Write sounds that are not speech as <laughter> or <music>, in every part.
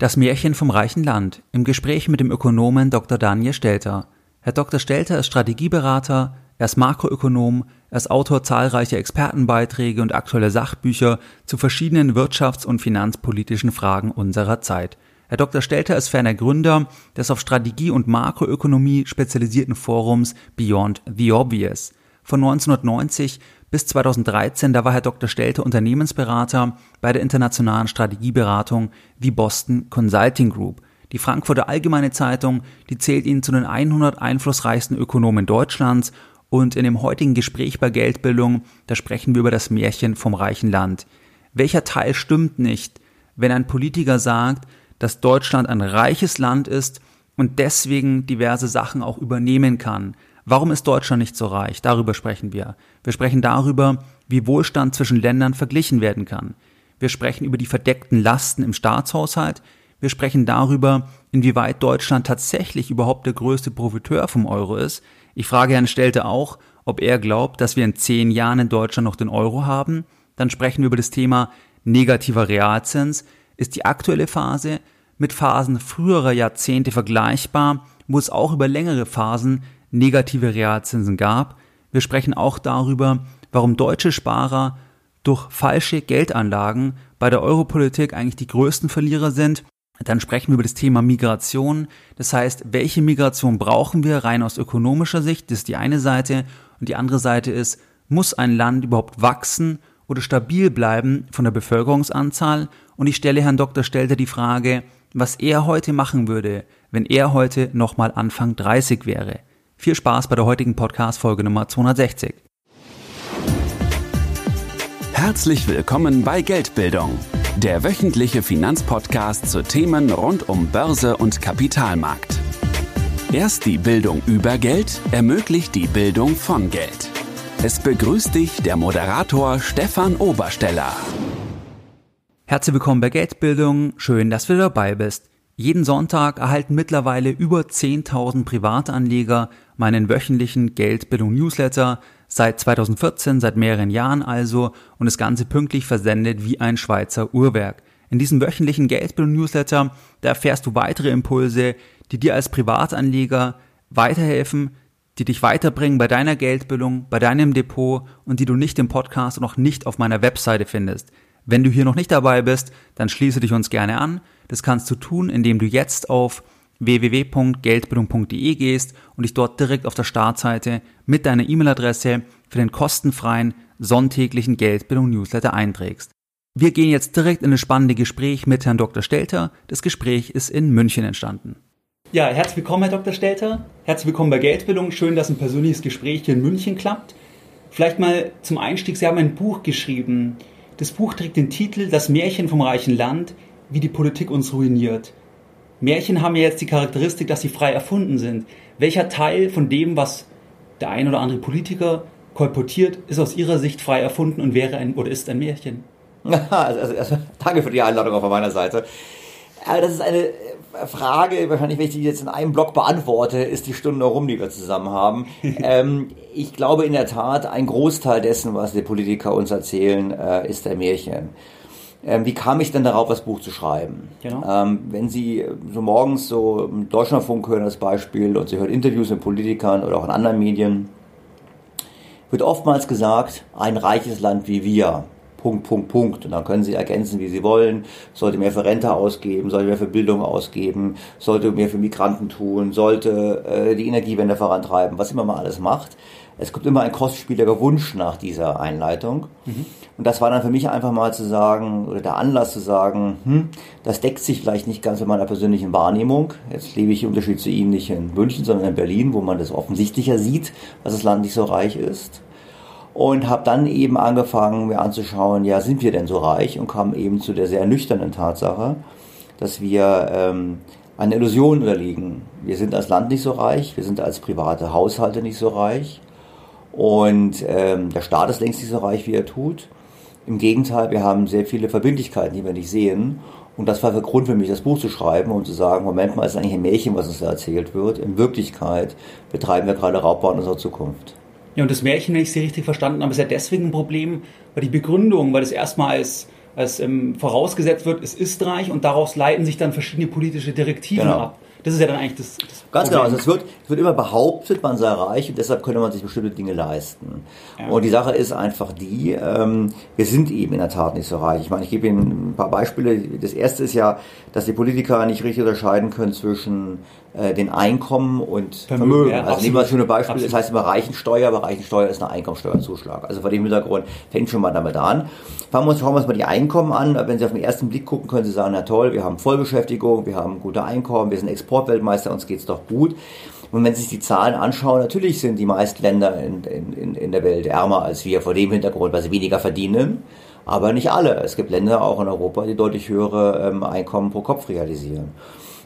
Das Märchen vom reichen Land im Gespräch mit dem Ökonomen Dr. Daniel Stelter. Herr Dr. Stelter ist Strategieberater, er ist Makroökonom, er ist Autor zahlreicher Expertenbeiträge und aktueller Sachbücher zu verschiedenen wirtschafts- und finanzpolitischen Fragen unserer Zeit. Herr Dr. Stelter ist ferner Gründer des auf Strategie und Makroökonomie spezialisierten Forums Beyond the Obvious. Von 1990 bis 2013, da war Herr Dr. Stelter Unternehmensberater bei der internationalen Strategieberatung wie Boston Consulting Group. Die Frankfurter Allgemeine Zeitung, die zählt ihn zu den 100 einflussreichsten Ökonomen Deutschlands und in dem heutigen Gespräch bei Geldbildung, da sprechen wir über das Märchen vom reichen Land. Welcher Teil stimmt nicht, wenn ein Politiker sagt, dass Deutschland ein reiches Land ist und deswegen diverse Sachen auch übernehmen kann? Warum ist Deutschland nicht so reich? Darüber sprechen wir. Wir sprechen darüber, wie Wohlstand zwischen Ländern verglichen werden kann. Wir sprechen über die verdeckten Lasten im Staatshaushalt. Wir sprechen darüber, inwieweit Deutschland tatsächlich überhaupt der größte Profiteur vom Euro ist. Ich frage Herrn Stelte auch, ob er glaubt, dass wir in zehn Jahren in Deutschland noch den Euro haben. Dann sprechen wir über das Thema negativer Realzins. Ist die aktuelle Phase mit Phasen früherer Jahrzehnte vergleichbar, wo es auch über längere Phasen negative Realzinsen gab. Wir sprechen auch darüber, warum deutsche Sparer durch falsche Geldanlagen bei der Europolitik eigentlich die größten Verlierer sind. Dann sprechen wir über das Thema Migration. Das heißt, welche Migration brauchen wir rein aus ökonomischer Sicht? Das ist die eine Seite. Und die andere Seite ist, muss ein Land überhaupt wachsen oder stabil bleiben von der Bevölkerungsanzahl? Und ich stelle Herrn Dr. Stelter die Frage, was er heute machen würde, wenn er heute nochmal Anfang 30 wäre. Viel Spaß bei der heutigen Podcast-Folge Nummer 260. Herzlich willkommen bei Geldbildung, der wöchentliche Finanzpodcast zu Themen rund um Börse und Kapitalmarkt. Erst die Bildung über Geld ermöglicht die Bildung von Geld. Es begrüßt dich der Moderator Stefan Obersteller. Herzlich willkommen bei Geldbildung. Schön, dass du dabei bist. Jeden Sonntag erhalten mittlerweile über 10.000 Privatanleger meinen wöchentlichen Geldbildung-Newsletter seit 2014, seit mehreren Jahren also und das Ganze pünktlich versendet wie ein Schweizer Uhrwerk. In diesem wöchentlichen Geldbildung-Newsletter, da erfährst du weitere Impulse, die dir als Privatanleger weiterhelfen, die dich weiterbringen bei deiner Geldbildung, bei deinem Depot und die du nicht im Podcast und auch nicht auf meiner Webseite findest. Wenn du hier noch nicht dabei bist, dann schließe dich uns gerne an. Das kannst du tun, indem du jetzt auf www.geldbildung.de gehst und dich dort direkt auf der Startseite mit deiner E-Mail-Adresse für den kostenfreien sonntäglichen Geldbildung-Newsletter einträgst. Wir gehen jetzt direkt in das spannende Gespräch mit Herrn Dr. Stelter. Das Gespräch ist in München entstanden. Ja, herzlich willkommen, Herr Dr. Stelter. Herzlich willkommen bei Geldbildung. Schön, dass ein persönliches Gespräch hier in München klappt. Vielleicht mal zum Einstieg. Sie haben ein Buch geschrieben. Das Buch trägt den Titel Das Märchen vom reichen Land – wie die Politik uns ruiniert. Märchen haben ja jetzt die Charakteristik, dass sie frei erfunden sind. Welcher Teil von dem, was der ein oder andere Politiker kolportiert, ist aus Ihrer Sicht frei erfunden und wäre ein oder ist ein Märchen? <laughs> Also, also, also, danke für die Einladung auch von meiner Seite. Aber das ist eine Frage, wahrscheinlich, wenn ich die jetzt in einem Block beantworte, ist die Stunde rum, die wir zusammen haben. <laughs> ähm, ich glaube in der Tat, ein Großteil dessen, was die Politiker uns erzählen, äh, ist ein Märchen. Ähm, wie kam ich denn darauf, das Buch zu schreiben? Genau. Ähm, wenn Sie so morgens so Deutschlandfunk hören als Beispiel und Sie hören Interviews mit Politikern oder auch in anderen Medien, wird oftmals gesagt, ein reiches Land wie wir. Punkt, Punkt, Punkt. Und dann können Sie ergänzen, wie Sie wollen. Sollte mehr für Rente ausgeben, sollte mehr für Bildung ausgeben, sollte mehr für Migranten tun, sollte äh, die Energiewende vorantreiben, was immer man alles macht. Es kommt immer ein kostspieliger Wunsch nach dieser Einleitung. Mhm. Und das war dann für mich einfach mal zu sagen, oder der Anlass zu sagen, hm, das deckt sich vielleicht nicht ganz mit meiner persönlichen Wahrnehmung. Jetzt lebe ich im Unterschied zu Ihnen nicht in München, sondern in Berlin, wo man das offensichtlicher sieht, dass das Land nicht so reich ist. Und habe dann eben angefangen, mir anzuschauen, ja, sind wir denn so reich? Und kam eben zu der sehr nüchternen Tatsache, dass wir ähm, eine Illusion unterliegen. Wir sind als Land nicht so reich, wir sind als private Haushalte nicht so reich. Und ähm, der Staat ist längst nicht so reich, wie er tut. Im Gegenteil, wir haben sehr viele Verbindlichkeiten, die wir nicht sehen. Und das war der Grund für mich, das Buch zu schreiben und zu sagen, Moment mal, ist eigentlich ein Märchen, was uns da erzählt wird. In Wirklichkeit betreiben wir gerade Raubbau in unserer Zukunft. Ja, und das Märchen, wenn ich Sie richtig verstanden habe, ist ja deswegen ein Problem, weil die Begründung, weil es erstmal als als ähm, vorausgesetzt wird, es ist reich und daraus leiten sich dann verschiedene politische Direktiven Genau. ab. Das ist ja dann eigentlich das, das Ganz Problem. genau, also es wird, es wird immer behauptet, man sei reich und deshalb könne man sich bestimmte Dinge leisten. Und die Sache ist einfach die, ähm, wir sind eben in der Tat nicht so reich. Ich meine, ich gebe Ihnen ein paar Beispiele. Das erste ist ja, dass die Politiker nicht richtig unterscheiden können zwischen äh, den Einkommen und Vermögen, Vermögen. also nehmen wir das absolut. schöne Beispiel, Absolut. das heißt immer Reichensteuer, aber Reichensteuer ist eine Einkommensteuerzuschlag. Also vor dem Hintergrund fängt schon mal damit an. Fangen wir uns, schauen wir uns mal die Einkommen an. Wenn Sie auf den ersten Blick gucken, können Sie sagen, na toll, wir haben Vollbeschäftigung, wir haben gute Einkommen, wir sind Exportweltmeister, uns geht's doch gut. Und wenn Sie sich die Zahlen anschauen, natürlich sind die meisten Länder in, in, in der Welt ärmer als wir vor dem Hintergrund, weil sie weniger verdienen. Aber nicht alle. Es gibt Länder auch in Europa, die deutlich höhere ähm, Einkommen pro Kopf realisieren.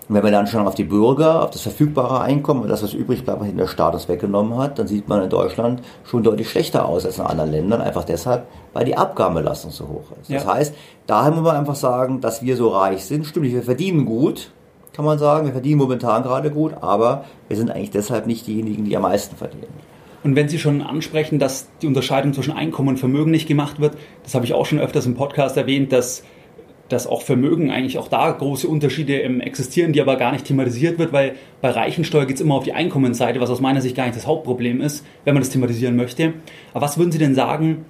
Und wenn wir dann schon auf die Bürger, auf das verfügbare Einkommen und das, was übrig bleibt, was der Staat uns weggenommen hat, dann sieht man in Deutschland schon deutlich schlechter aus als in anderen Ländern, einfach deshalb, weil die Abgabenbelastung so hoch ist. Das Ja. heißt, daher muss man einfach sagen, dass wir so reich sind. Stimmt nicht, wir verdienen gut, kann man sagen. Wir verdienen momentan gerade gut, aber wir sind eigentlich deshalb nicht diejenigen, die am meisten verdienen. Und wenn Sie schon ansprechen, dass die Unterscheidung zwischen Einkommen und Vermögen nicht gemacht wird, das habe ich auch schon öfters im Podcast erwähnt, dass, dass auch Vermögen eigentlich auch da große Unterschiede ähm, existieren, die aber gar nicht thematisiert wird, weil bei Reichensteuer geht es immer auf die Einkommensseite, was aus meiner Sicht gar nicht das Hauptproblem ist, wenn man das thematisieren möchte. Aber was würden Sie denn sagen,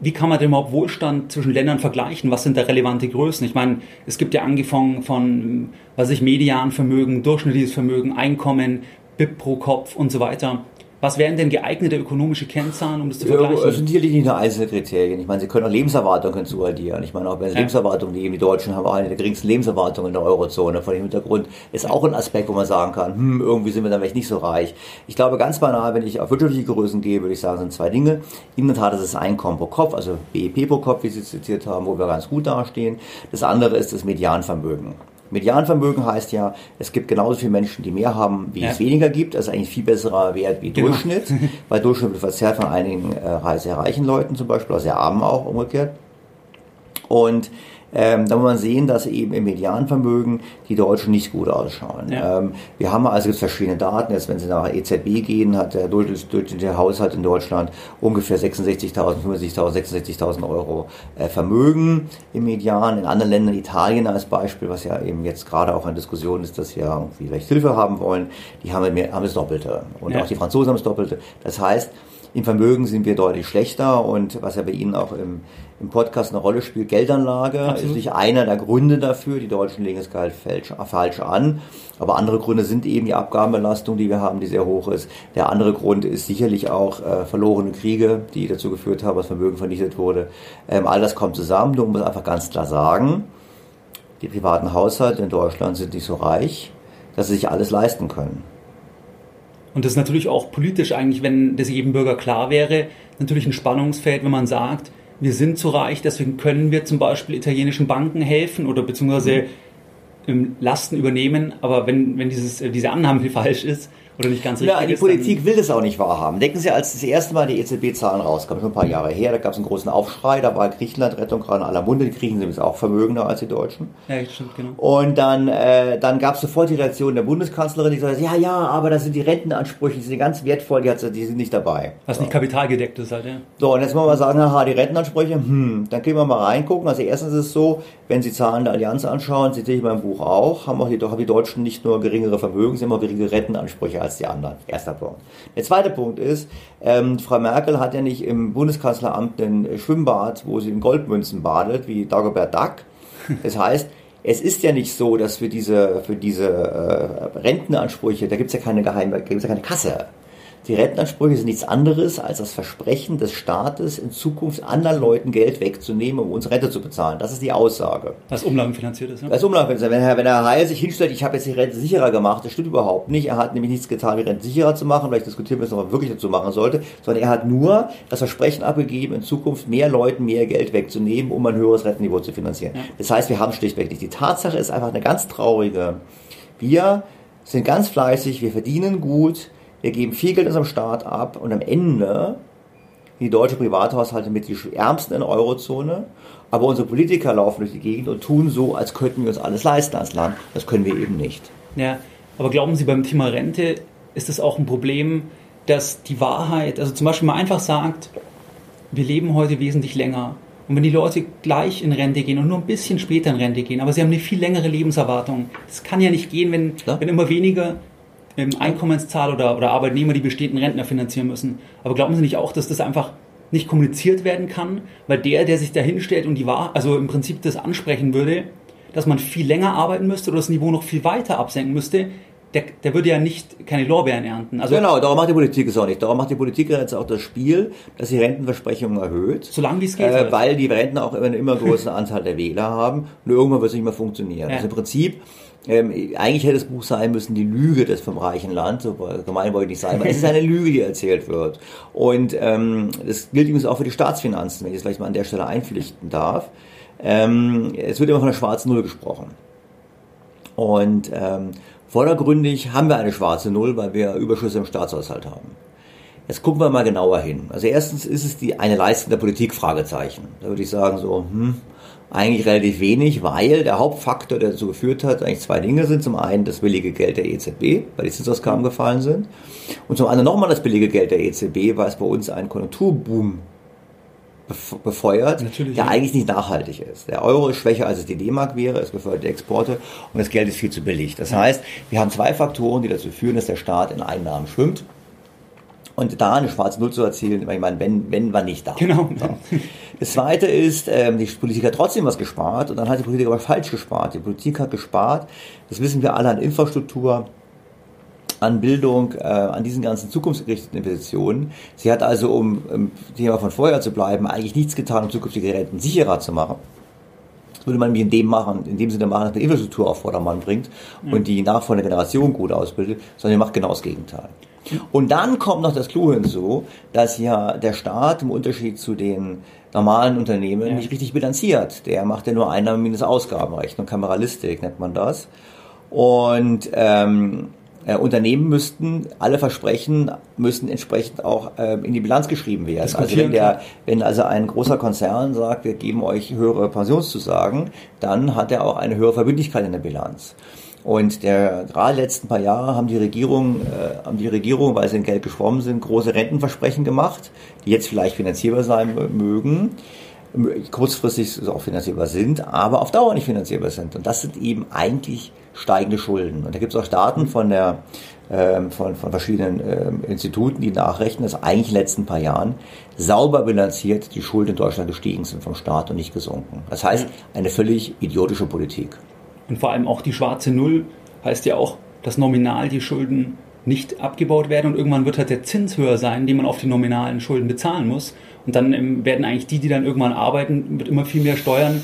wie kann man denn überhaupt Wohlstand zwischen Ländern vergleichen? Was sind da relevante Größen? Ich meine, es gibt ja angefangen von, was ich, Medianvermögen, durchschnittliches Vermögen, Einkommen, BIP pro Kopf und so weiter. Was wären denn geeignete ökonomische Kennzahlen, um das zu Ja, Es vergleichen? sind sicherlich nicht nur einzelne Kriterien. Ich meine, Sie können auch Lebenserwartung hinzuaddieren. Ich meine, auch wenn Sie Ja. Lebenserwartung nehmen, die Deutschen haben auch eine der geringsten Lebenserwartungen in der Eurozone. Vor dem Hintergrund ist auch ein Aspekt, wo man sagen kann, hm, irgendwie sind wir dann vielleicht nicht so reich. Ich glaube, ganz banal, wenn ich auf wirtschaftliche Größen gehe, würde ich sagen, sind zwei Dinge. In der Tat ist es Einkommen pro Kopf, also BIP pro Kopf, wie Sie zitiert haben, wo wir ganz gut dastehen. Das andere ist das Medianvermögen. Medianvermögen heißt ja, es gibt genauso viele Menschen, die mehr haben, wie Ja. es weniger gibt. Das ist eigentlich viel besserer Wert wie Genau. Durchschnitt, <laughs> weil Durchschnitt wird verzerrt von einigen äh, sehr reichen Leuten zum Beispiel, oder sehr armen auch umgekehrt. Und ähm, da muss man sehen, dass eben im Medianvermögen die Deutschen nicht gut ausschauen. Ja. Ähm, wir haben also gibt verschiedene Daten. Jetzt, wenn Sie nach EZB gehen, hat der durchschnittliche Haushalt in Deutschland ungefähr 66.000, 65.000, 66.000 Euro äh, Vermögen im Median. In anderen Ländern, Italien als Beispiel, was ja eben jetzt gerade auch eine Diskussion ist, dass wir irgendwie vielleicht Hilfe haben wollen, die haben, mehr, haben das Doppelte. Und Ja. auch die Franzosen haben das Doppelte. Das heißt, im Vermögen sind wir deutlich schlechter und was ja bei Ihnen auch im, im Podcast eine Rolle spielt, Geldanlage Absolut. ist nicht einer der Gründe dafür. Die Deutschen legen das Gehalt falsch, falsch an. Aber andere Gründe sind eben die Abgabenbelastung, die wir haben, die sehr hoch ist. Der andere Grund ist sicherlich auch äh, verlorene Kriege, die dazu geführt haben, dass Vermögen vernichtet wurde. Ähm, all das kommt zusammen. Du musst einfach ganz klar sagen, die privaten Haushalte in Deutschland sind nicht so reich, dass sie sich alles leisten können. Und das ist natürlich auch politisch eigentlich, wenn das jedem Bürger klar wäre, natürlich ein Spannungsfeld, wenn man sagt, wir sind zu reich, deswegen können wir zum Beispiel italienischen Banken helfen oder beziehungsweise ähm, Lasten übernehmen. Aber wenn, wenn dieses, äh, diese Annahme <laughs> falsch ist oder nicht ganz richtig Ja, die Politik will das auch nicht wahrhaben. Denken Sie, als das erste Mal die EZB-Zahlen rauskamen, schon ein paar Jahre her, da gab es einen großen Aufschrei, da war Griechenland-Rettung gerade in aller Munde, die Griechen sind jetzt auch vermögender als die Deutschen. Ja, stimmt, genau. Und dann, äh, dann gab es sofort die Reaktion der Bundeskanzlerin, die gesagt hat, ja, ja, aber das sind die Rentenansprüche, die sind ganz wertvoll, die, hat, die sind nicht dabei. Was nicht kapitalgedeckt ist halt, ja. So, und jetzt wollen wir sagen, haha, die Rentenansprüche, hm, dann können wir mal reingucken. Also erstens ist es so, wenn Sie Zahlen der Allianz anschauen, zitiere ich mein Buch auch, haben auch die, die Deutschen nicht nur geringere Vermögen, sie haben auch geringere Rentenansprüche als die anderen. Erster Punkt. Der zweite Punkt ist, ähm, Frau Merkel hat ja nicht im Bundeskanzleramt ein Schwimmbad, wo sie in Goldmünzen badet, wie Dagobert Duck. Das heißt, es ist ja nicht so, dass für diese, für diese äh, Rentenansprüche, da gibt es ja keine geheime, da gibt's ja keine Kasse. Die Rentenansprüche sind nichts anderes als das Versprechen des Staates, in Zukunft anderen Leuten Geld wegzunehmen, um uns Rente zu bezahlen. Das ist die Aussage. Was umlagenfinanziert ist, ja. Als Umlaufenster, wenn Herr, wenn Herr Heil sich hinstellt, ich habe jetzt die Rente sicherer gemacht, das stimmt überhaupt nicht. Er hat nämlich nichts getan, die Rente sicherer zu machen. Vielleicht diskutieren wir es, ob er wirklich dazu machen sollte. Sondern er hat nur das Versprechen abgegeben, in Zukunft mehr Leuten mehr Geld wegzunehmen, um ein höheres Rentenniveau zu finanzieren. Das heißt, wir haben schlichtweg nicht. Die Tatsache ist einfach eine ganz traurige. Wir sind ganz fleißig, wir verdienen gut, wir geben viel Geld unserem Staat ab und am Ende die deutsche Privathaushalte mit die ärmsten in der Eurozone. Aber unsere Politiker laufen durch die Gegend und tun so, als könnten wir uns alles leisten als Land. Das können wir eben nicht. Ja, aber glauben Sie, beim Thema Rente ist es auch ein Problem, dass die Wahrheit, also zum Beispiel mal einfach sagt, wir leben heute wesentlich länger Und wenn die Leute gleich in Rente gehen und nur ein bisschen später in Rente gehen, aber sie haben eine viel längere Lebenserwartung, das kann ja nicht gehen, wenn, wenn immer weniger Einkommenszahl oder, oder Arbeitnehmer die bestehenden Rentner finanzieren müssen. Aber glauben Sie nicht auch, dass das einfach nicht kommuniziert werden kann, weil der, der sich da hinstellt und die Wahr also im Prinzip das ansprechen würde, dass man viel länger arbeiten müsste oder das Niveau noch viel weiter absenken müsste, der, der würde ja nicht keine Lorbeeren ernten. Also genau, darum macht die Politik es auch nicht. Darum macht die Politik jetzt auch das Spiel, dass sie Rentenversprechungen erhöht. Solange wie es geht. Äh. Weil die Rentner auch immer eine immer größere Anzahl der Wähler haben. Und irgendwann wird es nicht mehr funktionieren. Ja. Also im Prinzip ähm, eigentlich hätte das Buch sein müssen, die Lüge des vom reichen Land, so gemein wollte ich nicht sein, aber es ist eine Lüge, die erzählt wird. Und ähm, das gilt übrigens auch für die Staatsfinanzen, wenn ich es vielleicht mal an der Stelle einpflichten darf. Ähm, es wird immer von der schwarzen Null gesprochen. Und ähm, vordergründig haben wir eine schwarze Null, weil wir Überschüsse im Staatshaushalt haben. Jetzt gucken wir mal genauer hin. Also erstens ist es die eine Leistung der Politik, Fragezeichen. Da würde ich sagen so, hm, eigentlich relativ wenig, weil der Hauptfaktor, der dazu geführt hat, eigentlich zwei Dinge sind. Zum einen das billige Geld der EZB, weil die Zinsausgaben gefallen sind. Und zum anderen nochmal das billige Geld der EZB, weil es bei uns einen Konjunkturboom befeuert, Natürlich, der ja. eigentlich nicht nachhaltig ist. Der Euro ist schwächer, als es die D-Mark wäre, es befeuert die Exporte und das Geld ist viel zu billig. Das heißt, wir haben zwei Faktoren, die dazu führen, dass der Staat in Einnahmen schwimmt. Und da eine schwarze Null zu erzielen, ich meine, wenn, wenn war nicht da. Genau. So. Das zweite ist, ähm, die Politik hat trotzdem was gespart und dann hat die Politik aber falsch gespart. Die Politik hat gespart, das wissen wir alle, an Infrastruktur, an Bildung, äh, an diesen ganzen zukunftsgerichteten Investitionen. Sie hat also, um im Thema von vorher zu bleiben, eigentlich nichts getan, um zukünftige Renten sicherer zu machen. Das würde man nämlich in dem machen, in dem Sinne machen, dass man Infrastruktur auf Vordermann bringt und die nachfolgende Generation gut ausbildet, sondern macht genau das Gegenteil. Und dann kommt noch das Clou hinzu, dass ja der Staat im Unterschied zu den normalen Unternehmen ja. nicht richtig bilanziert. Der macht ja nur Einnahmen minus Ausgabenrechnung, Kameralistik nennt man das. Und ähm, äh, Unternehmen müssten, alle Versprechen müssen entsprechend auch äh, in die Bilanz geschrieben werden. Also wenn, der, wenn also ein großer Konzern sagt, wir geben euch höhere Pensionszusagen, dann hat er auch eine höhere Verbindlichkeit in der Bilanz. Und der, gerade letzten paar Jahre haben die Regierung, äh, haben die Regierung, weil sie in Geld geschwommen sind, große Rentenversprechen gemacht, die jetzt vielleicht finanzierbar sein mögen, kurzfristig auch finanzierbar sind, aber auf Dauer nicht finanzierbar sind. Und das sind eben eigentlich steigende Schulden. Und da gibt es auch Daten von der ähm, von, von verschiedenen ähm, Instituten, die nachrechnen, dass eigentlich in den letzten paar Jahren sauber bilanziert die Schulden in Deutschland gestiegen sind vom Staat und nicht gesunken. Das heißt, eine völlig idiotische Politik. Und vor allem auch die schwarze Null heißt ja auch, dass nominal die Schulden nicht abgebaut werden und irgendwann wird halt der Zins höher sein, den man auf die nominalen Schulden bezahlen muss. Und dann ähm, werden eigentlich die, die dann irgendwann arbeiten, mit immer viel mehr Steuern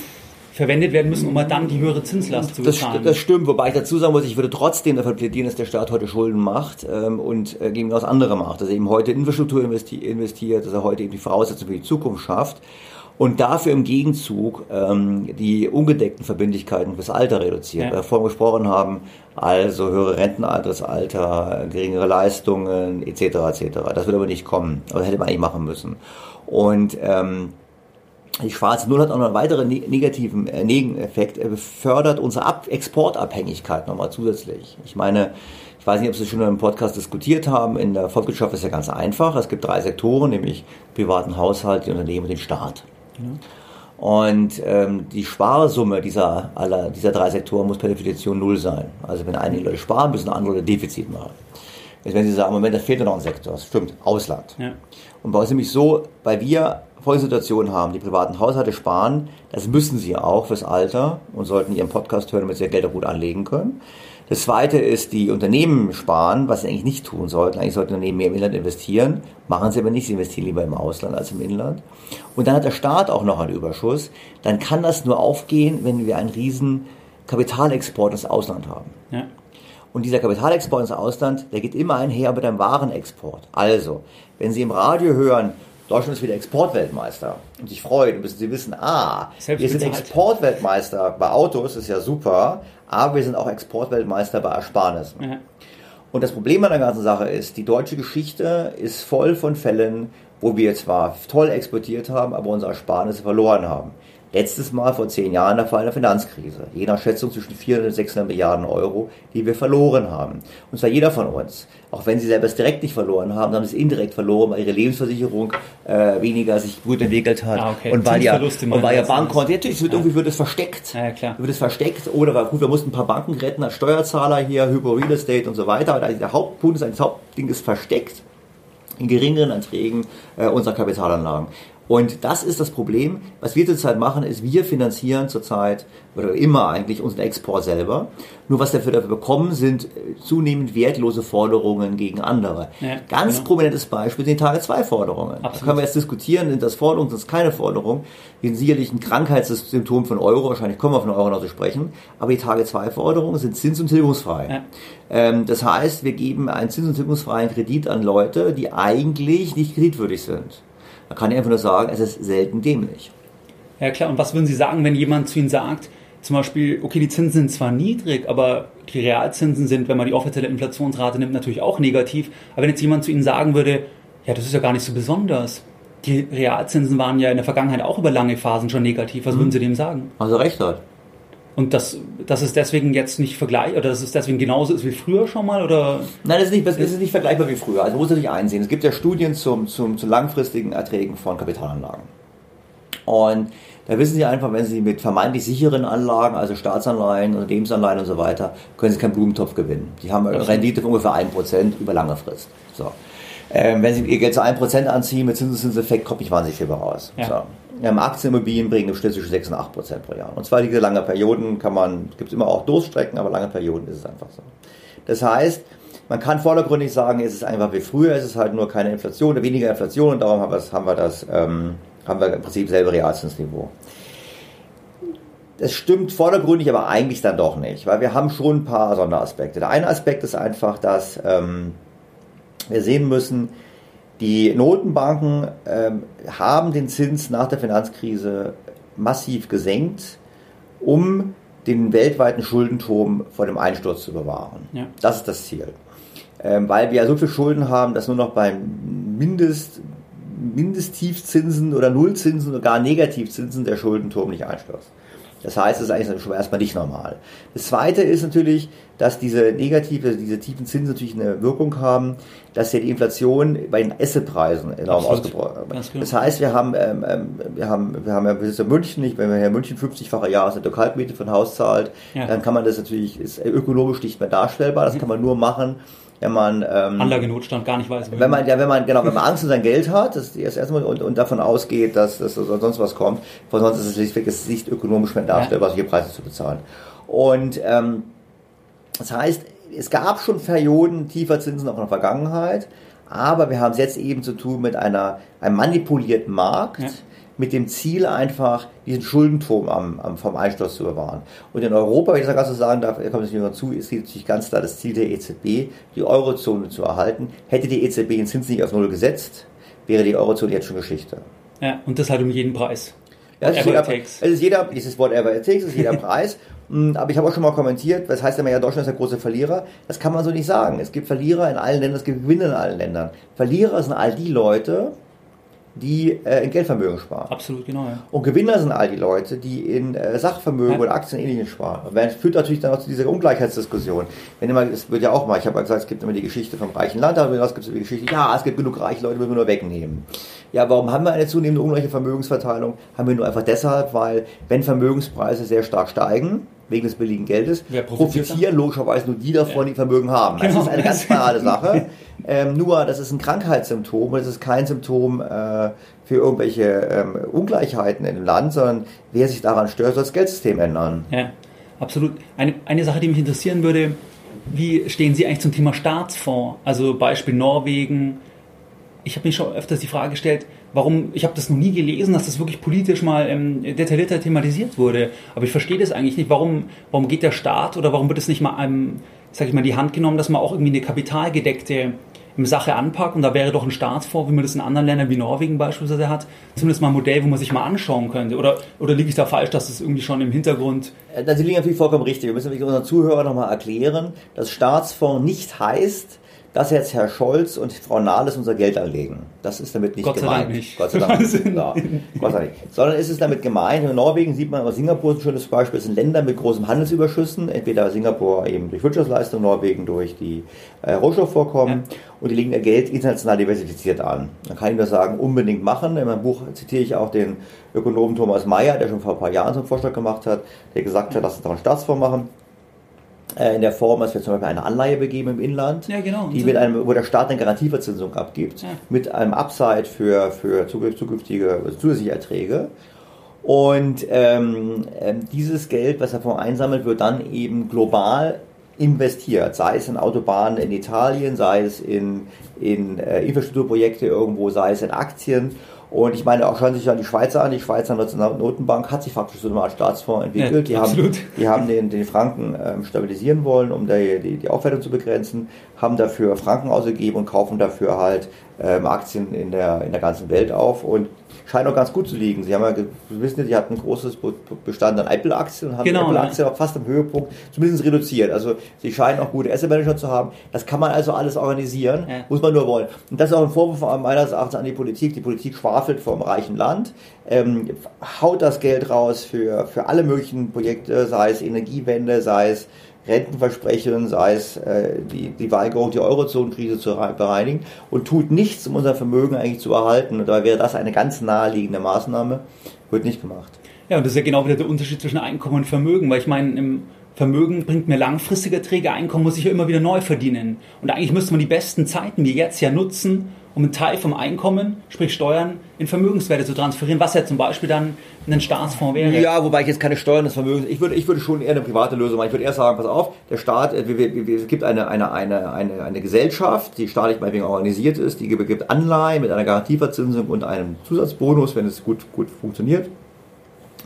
verwendet werden müssen, um halt dann die höhere Zinslast zu bezahlen. Das, das stimmt, wobei ich dazu sagen muss, ich würde trotzdem dafür plädieren, dass der Staat heute Schulden macht ähm, und äh, gegen das andere macht. Dass er eben heute Infrastruktur investi investiert, dass er heute eben die Voraussetzungen für die Zukunft schafft und dafür im Gegenzug ähm, die ungedeckten Verbindlichkeiten fürs Alter reduziert. Ja. Wir vorhin gesprochen haben, also höhere Rentenaltersalter, geringere Leistungen etc. etc. Das wird aber nicht kommen. Aber das hätte man eigentlich machen müssen. Und ähm, die schwarze Null hat auch noch einen weiteren ne-, negativen äh, Nebeneffekt. Er befördert unsere Ab Exportabhängigkeit nochmal zusätzlich. Ich meine, ich weiß nicht, ob Sie schon im Podcast diskutiert haben. In der Volkswirtschaft ist ja ganz einfach. Es gibt drei Sektoren, nämlich privaten Haushalt, die Unternehmen und den Staat. Mhm. Und ähm, die Sparsumme dieser, aller, dieser drei Sektoren muss per Definition null sein. Also wenn einige Leute sparen, müssen andere Leute Defizit machen. Jetzt wenn Sie sagen, Moment, da fehlt noch ein Sektor. Das stimmt, Ausland. Ja. Und bei uns nämlich so, weil wir Folgesituationen haben, die privaten Haushalte sparen, das müssen sie auch fürs Alter und sollten ihren Podcast hören, damit sie ihr Geld auch gut anlegen können. Das zweite ist, die Unternehmen sparen, was sie eigentlich nicht tun sollten. Eigentlich sollten Unternehmen mehr im Inland investieren, machen sie aber nicht, sie investieren lieber im Ausland als im Inland. Und dann hat der Staat auch noch einen Überschuss. Dann kann das nur aufgehen, wenn wir einen riesen Kapitalexport ins Ausland haben. Ja. Und dieser Kapitalexport ins Ausland, der geht immer einher mit einem Warenexport. Also, wenn Sie im Radio hören, Deutschland ist wieder Exportweltmeister und sich freuen, müssen Sie wissen, ah, wir sind Exportweltmeister bei Autos, ist ja super, aber wir sind auch Exportweltmeister bei Ersparnissen. Ja. Und das Problem an der ganzen Sache ist, die deutsche Geschichte ist voll von Fällen, wo wir zwar toll exportiert haben, aber unsere Ersparnisse verloren haben. Letztes Mal vor zehn Jahren der Fall einer Finanzkrise. Je nach Schätzung zwischen 400 und 600 Milliarden Euro, die wir verloren haben. Und zwar jeder von uns. Auch wenn sie selber es direkt nicht verloren haben, haben sie es indirekt verloren, weil ihre Lebensversicherung äh, weniger sich gut entwickelt hat. Ah, okay. Und weil ja, Zinsverluste und weil ja? Bankkonto, natürlich wird irgendwie wird es versteckt. Ja, ja, klar. Wird es versteckt oder war gut, wir mussten ein paar Banken retten als Steuerzahler hier, Hypo Real Estate und so weiter. Aber der Hauptpunkt ist, das Hauptding ist versteckt in geringeren Anträgen äh, unserer Kapitalanlagen. Und das ist das Problem. Was wir zurzeit machen, ist, wir finanzieren zurzeit, oder immer eigentlich, unseren Export selber. Nur was dafür, dafür bekommen, sind äh, zunehmend wertlose Forderungen gegen andere. Ja, Ganz genau. prominentes Beispiel sind die Tage-2-Forderungen. Da können wir jetzt diskutieren, sind das Forderungen, sind das keine Forderungen. Die sind sicherlich ein Krankheitssymptom von Euro, wahrscheinlich kommen wir von Euro noch zu sprechen. Aber die Tage-2-Forderungen sind zins- und tilgungsfrei. Ja. Ähm, das heißt, wir geben einen zins- und tilgungsfreien Kredit an Leute, die eigentlich nicht kreditwürdig sind. Da kann ich einfach nur sagen, es ist selten dämlich. Ja klar, und was würden Sie sagen, wenn jemand zu Ihnen sagt, zum Beispiel, okay, die Zinsen sind zwar niedrig, aber die Realzinsen sind, wenn man die offizielle Inflationsrate nimmt, natürlich auch negativ. Aber wenn jetzt jemand zu Ihnen sagen würde, ja, das ist ja gar nicht so besonders. Die Realzinsen waren ja in der Vergangenheit auch über lange Phasen schon negativ. Was würden Sie dem sagen? Also recht hat. Und dass, dass es deswegen jetzt nicht vergleich oder dass es deswegen genauso ist wie früher schon mal oder Nein, das ist nicht, das ist nicht vergleichbar wie früher. Also man muss natürlich einsehen, es gibt ja Studien zum, zum, zu langfristigen Erträgen von Kapitalanlagen. Und da wissen Sie einfach, wenn Sie mit vermeintlich sicheren Anlagen, also Staatsanleihen, Unternehmensanleihen und so weiter, können Sie keinen Blumentopf gewinnen. Die haben eine Rendite von ungefähr 1% über lange Frist. So. Ähm, wenn Sie Ihr Geld zu 1% anziehen, mit Zinseszinseffekt kommt nicht wahnsinnig viel raus. Ja. So. Ja, Aktienimmobilien bringen im Schnitt zwischen 6 und 8 Prozent pro Jahr. Und zwar diese lange Perioden kann man, gibt es immer auch Durststrecken, aber lange Perioden ist es einfach so. Das heißt, man kann vordergründig sagen, es ist einfach wie früher, es ist halt nur keine Inflation weniger Inflation und darum haben haben wir das, ähm, haben wir im Prinzip selbe Realzinsniveau. Das stimmt vordergründig, aber eigentlich dann doch nicht, weil wir haben schon ein paar Sonderaspekte. Der eine Aspekt ist einfach, dass ähm, wir sehen müssen, die Notenbanken ähm, haben den Zins nach der Finanzkrise massiv gesenkt, um den weltweiten Schuldenturm vor dem Einsturz zu bewahren. Ja. Das ist das Ziel. Ähm, weil wir ja so viel Schulden haben, dass nur noch bei Mindest, Mindesttiefzinsen oder Nullzinsen oder gar Negativzinsen der Schuldenturm nicht einstürzt. Das heißt, es ist eigentlich schon erstmal nicht normal. Das zweite ist natürlich, dass diese negative, diese tiefen Zinsen natürlich eine Wirkung haben, dass ja die Inflation bei den Assetpreisen enorm ausgebrochen ist. genau. Das heißt, wir haben, ähm, ähm, wir haben, wir haben ja, wir sind in München nicht, wenn man in München 50-fache Jahresnetto-Kaltmiete für ein Haus zahlt, Ja. dann kann man das natürlich, ist ökonomisch nicht mehr darstellbar. Das kann man nur machen, wenn man, ähm, Anlagenotstand gar nicht weiß. wenn man, ja, wenn man, genau, wenn man Angst um sein Geld hat, das ist das erste Mal, und, und davon ausgeht, dass, dass sonst was kommt, von sonst ist es schlichtweg es ist nicht ökonomisch mehr darstellbar, solche Preise zu bezahlen. Und, ähm, das heißt, es gab schon Perioden tiefer Zinsen auch in der Vergangenheit, aber wir haben es jetzt eben zu tun mit einer, einem manipulierten Markt, Ja. Mit dem Ziel einfach, diesen Schuldenturm am, am, vom Einsturz zu bewahren. Und in Europa, wenn ich das ganz so sagen darf, da kommt es nicht mehr zu, ist natürlich ganz klar das Ziel der EZB, die Eurozone zu erhalten. Hätte die EZB den Zins nicht auf Null gesetzt, wäre die Eurozone jetzt schon Geschichte. Ja, und das halt um jeden Preis. Ja, es ist jeder, es ist jeder, dieses whatever it takes, es ist jeder <laughs> Preis. Mm, Aber ich habe auch schon mal kommentiert, das heißt immer ja, Deutschland ist der große Verlierer. Das kann man so nicht sagen. Es gibt Verlierer in allen Ländern, es gibt Gewinner in allen Ländern. Verlierer sind all die Leute, die äh, in Geldvermögen sparen. Absolut, genau. Ja. Und Gewinner sind all die Leute, die in äh, Sachvermögen Ja. oder Aktien ähnlichen sparen. Und das führt natürlich dann auch zu dieser Ungleichheitsdiskussion. Wenn immer, es wird ja auch mal, ich habe ja gesagt, es gibt immer die Geschichte vom reichen Land, aber es gibt die Geschichte, ja, es gibt genug reiche Leute, müssen wir nur wegnehmen. Ja, warum haben wir eine zunehmende ungleiche Vermögensverteilung? Haben wir nur einfach deshalb, weil wenn Vermögenspreise sehr stark steigen, wegen des billigen Geldes, profitieren logischerweise nur die davon, die Vermögen haben. Das Genau. ist eine ganz banale <laughs> Sache. Ähm, nur, das ist ein Krankheitssymptom und es ist kein Symptom äh, für irgendwelche ähm, Ungleichheiten im Land, sondern wer sich daran stört, soll das Geldsystem ändern. Ja, absolut. Eine, eine Sache, die mich interessieren würde, wie stehen Sie eigentlich zum Thema Staatsfonds? Also Beispiel Norwegen. Ich habe mir schon öfters die Frage gestellt, warum, ich habe das noch nie gelesen, dass das wirklich politisch mal ähm, detaillierter thematisiert wurde. Aber ich verstehe das eigentlich nicht. Warum, warum geht der Staat oder warum wird es nicht mal einem, sag ich mal, die Hand genommen, dass man auch irgendwie eine kapitalgedeckte ähm, Sache anpackt und da wäre doch ein Staatsfonds, wie man das in anderen Ländern wie Norwegen beispielsweise hat, zumindest mal ein Modell, wo man sich mal anschauen könnte. Oder, oder liege ich da falsch, dass das irgendwie schon im Hintergrund Äh, Das liegt natürlich vollkommen richtig. Wir müssen unseren Zuhörern nochmal erklären, dass Staatsfonds nicht heißt, dass jetzt Herr Scholz und Frau Nahles unser Geld anlegen. Das ist damit nicht Gott gemeint. Sei nicht. Gott sei Dank <laughs> nicht. Ja, Gott sei Dank. Sondern ist es damit gemeint, in Norwegen sieht man, aber Singapur ist ein schönes Beispiel, es sind Länder mit großen Handelsüberschüssen, entweder Singapur eben durch Wirtschaftsleistung, Norwegen durch die äh, Rohstoffvorkommen ja. und die legen ihr Geld international diversifiziert an. Man kann ich nur sagen, unbedingt machen. In meinem Buch zitiere ich auch den Ökonomen Thomas Mayer, der schon vor ein paar Jahren so einen Vorschlag gemacht hat, der gesagt hat, lass uns doch einen Staatsfonds machen in der Form, dass wir zum Beispiel eine Anleihe begeben im Inland, ja, genau. die mit einem, wo der Staat eine Garantieverzinsung abgibt, ja. mit einem Upside für, für zukünftige also zusätzliche Erträge. Und ähm, ähm, dieses Geld, was davon einsammelt, wird dann eben global investiert, sei es in Autobahnen in Italien, sei es in, in äh, Infrastrukturprojekte irgendwo, sei es in Aktien. Und ich meine, auch schauen sich an die Schweizer an. Die Schweizer Notenbank hat sich faktisch so eine Art Staatsfonds entwickelt. Ja, die, haben, die haben den, den Franken ähm, stabilisieren wollen, um die, die, die Aufwertung zu begrenzen, haben dafür Franken ausgegeben und kaufen dafür halt ähm, Aktien in der, in der ganzen Welt auf. Und scheint auch ganz gut zu liegen. Sie haben ja, Sie wissen ja, Sie hatten ein großes Bestand an Apple-Aktien und haben genau, die Apple-Aktien auch fast am Höhepunkt zumindest reduziert. Also Sie scheinen auch gute Asset-Manager zu haben. Das kann man also alles organisieren, ja. muss man nur wollen. Und das ist auch ein Vorwurf meines Erachtens an die Politik. Die Politik schwafelt vom reichen Land, ähm, haut das Geld raus für, für alle möglichen Projekte, sei es Energiewende, sei es Rentenversprechen, sei es äh, die, die Weigerung, die Eurozonenkrise zu bereinigen und tut nichts, um unser Vermögen eigentlich zu erhalten. Und da wäre das eine ganz naheliegende Maßnahme, wird nicht gemacht. Ja, und das ist ja genau wieder der Unterschied zwischen Einkommen und Vermögen, weil ich meine, im Vermögen bringt mir langfristige Erträge, Einkommen muss ich ja immer wieder neu verdienen. Und eigentlich müsste man die besten Zeiten wie jetzt ja nutzen, um einen Teil vom Einkommen, sprich Steuern, in Vermögenswerte zu transferieren, was ja zum Beispiel dann ein Staatsfonds wäre. Ja, wobei ich jetzt keine Steuern des Vermögens, ich würde, ich würde schon eher eine private Lösung machen. Ich würde eher sagen, pass auf, der Staat, äh, es gibt eine, eine, eine, eine, eine Gesellschaft, die staatlich meinetwegen organisiert ist, die gibt Anleihen mit einer Garantieverzinsung und einem Zusatzbonus, wenn es gut, gut funktioniert.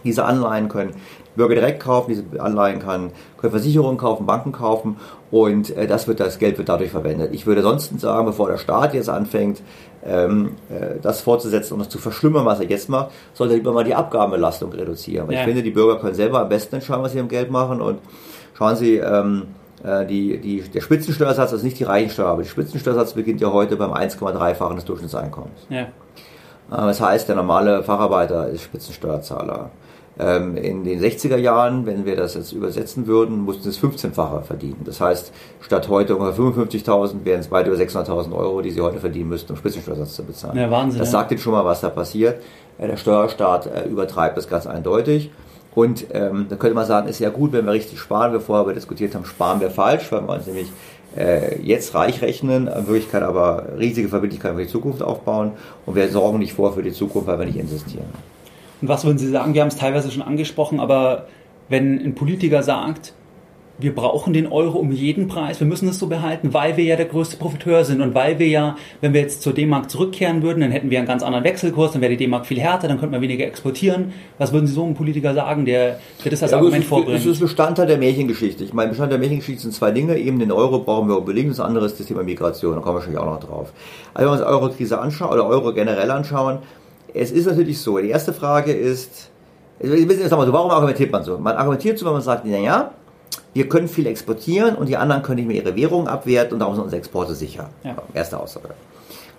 Diese Anleihen können Bürger direkt kaufen, diese Anleihen kann, können Versicherungen kaufen, Banken kaufen und äh, das, wird, das Geld wird dadurch verwendet. Ich würde sonst sagen, bevor der Staat jetzt anfängt, ähm, äh, das fortzusetzen und das zu verschlimmern, was er jetzt macht, sollte er lieber mal die Abgabenbelastung reduzieren. Weil ja. ich finde, die Bürger können selber am besten entscheiden, was sie im Geld machen und schauen Sie, ähm, äh, die, die, der Spitzensteuersatz, also nicht die Reichensteuer, aber der Spitzensteuersatz beginnt ja heute beim 1,3-fachen des Durchschnittseinkommens. Ja. Äh, das heißt, der normale Facharbeiter ist Spitzensteuerzahler. Ähm, in den 60er Jahren, wenn wir das jetzt übersetzen würden, mussten es 15-facher verdienen. Das heißt, statt heute ungefähr 55.000 wären es weit über 600.000 Euro, die sie heute verdienen müssten, um Spitzensteuersatz zu bezahlen. Ja, Wahnsinn. Das sagt Ihnen schon mal, was da passiert. Äh, der Steuerstaat äh, übertreibt das ganz eindeutig. Und ähm, da könnte man sagen, ist ja gut, wenn wir richtig sparen. Wir vorher diskutiert haben, sparen wir falsch, weil wir uns nämlich äh, jetzt reich rechnen, in Wirklichkeit aber riesige Verbindlichkeiten für die Zukunft aufbauen und wir sorgen nicht vor für die Zukunft, weil wir nicht investieren. Und was würden Sie sagen? Wir haben es teilweise schon angesprochen, aber wenn ein Politiker sagt, wir brauchen den Euro um jeden Preis, wir müssen es so behalten, weil wir ja der größte Profiteur sind und weil wir ja, wenn wir jetzt zur D-Mark zurückkehren würden, dann hätten wir einen ganz anderen Wechselkurs, dann wäre die D-Mark viel härter, dann könnte man weniger exportieren. Was würden Sie so einem Politiker sagen, der, der das als ja, Argument vorbringt? Das ist Bestandteil der Märchengeschichte. Ich meine, Bestandteil der Märchengeschichte sind zwei Dinge. Eben den Euro brauchen wir unbedingt, das andere ist das Thema Migration, da kommen wir wahrscheinlich auch noch drauf. Also wenn wir uns Euro-Krise anschauen oder Euro generell anschauen, es ist natürlich so, die erste Frage ist, warum argumentiert man so? Man argumentiert so, wenn man sagt, naja, wir können viel exportieren und die anderen können nicht mehr ihre Währung abwerten und darum sind unsere Exporte sicher. Ja. Erste Aussage.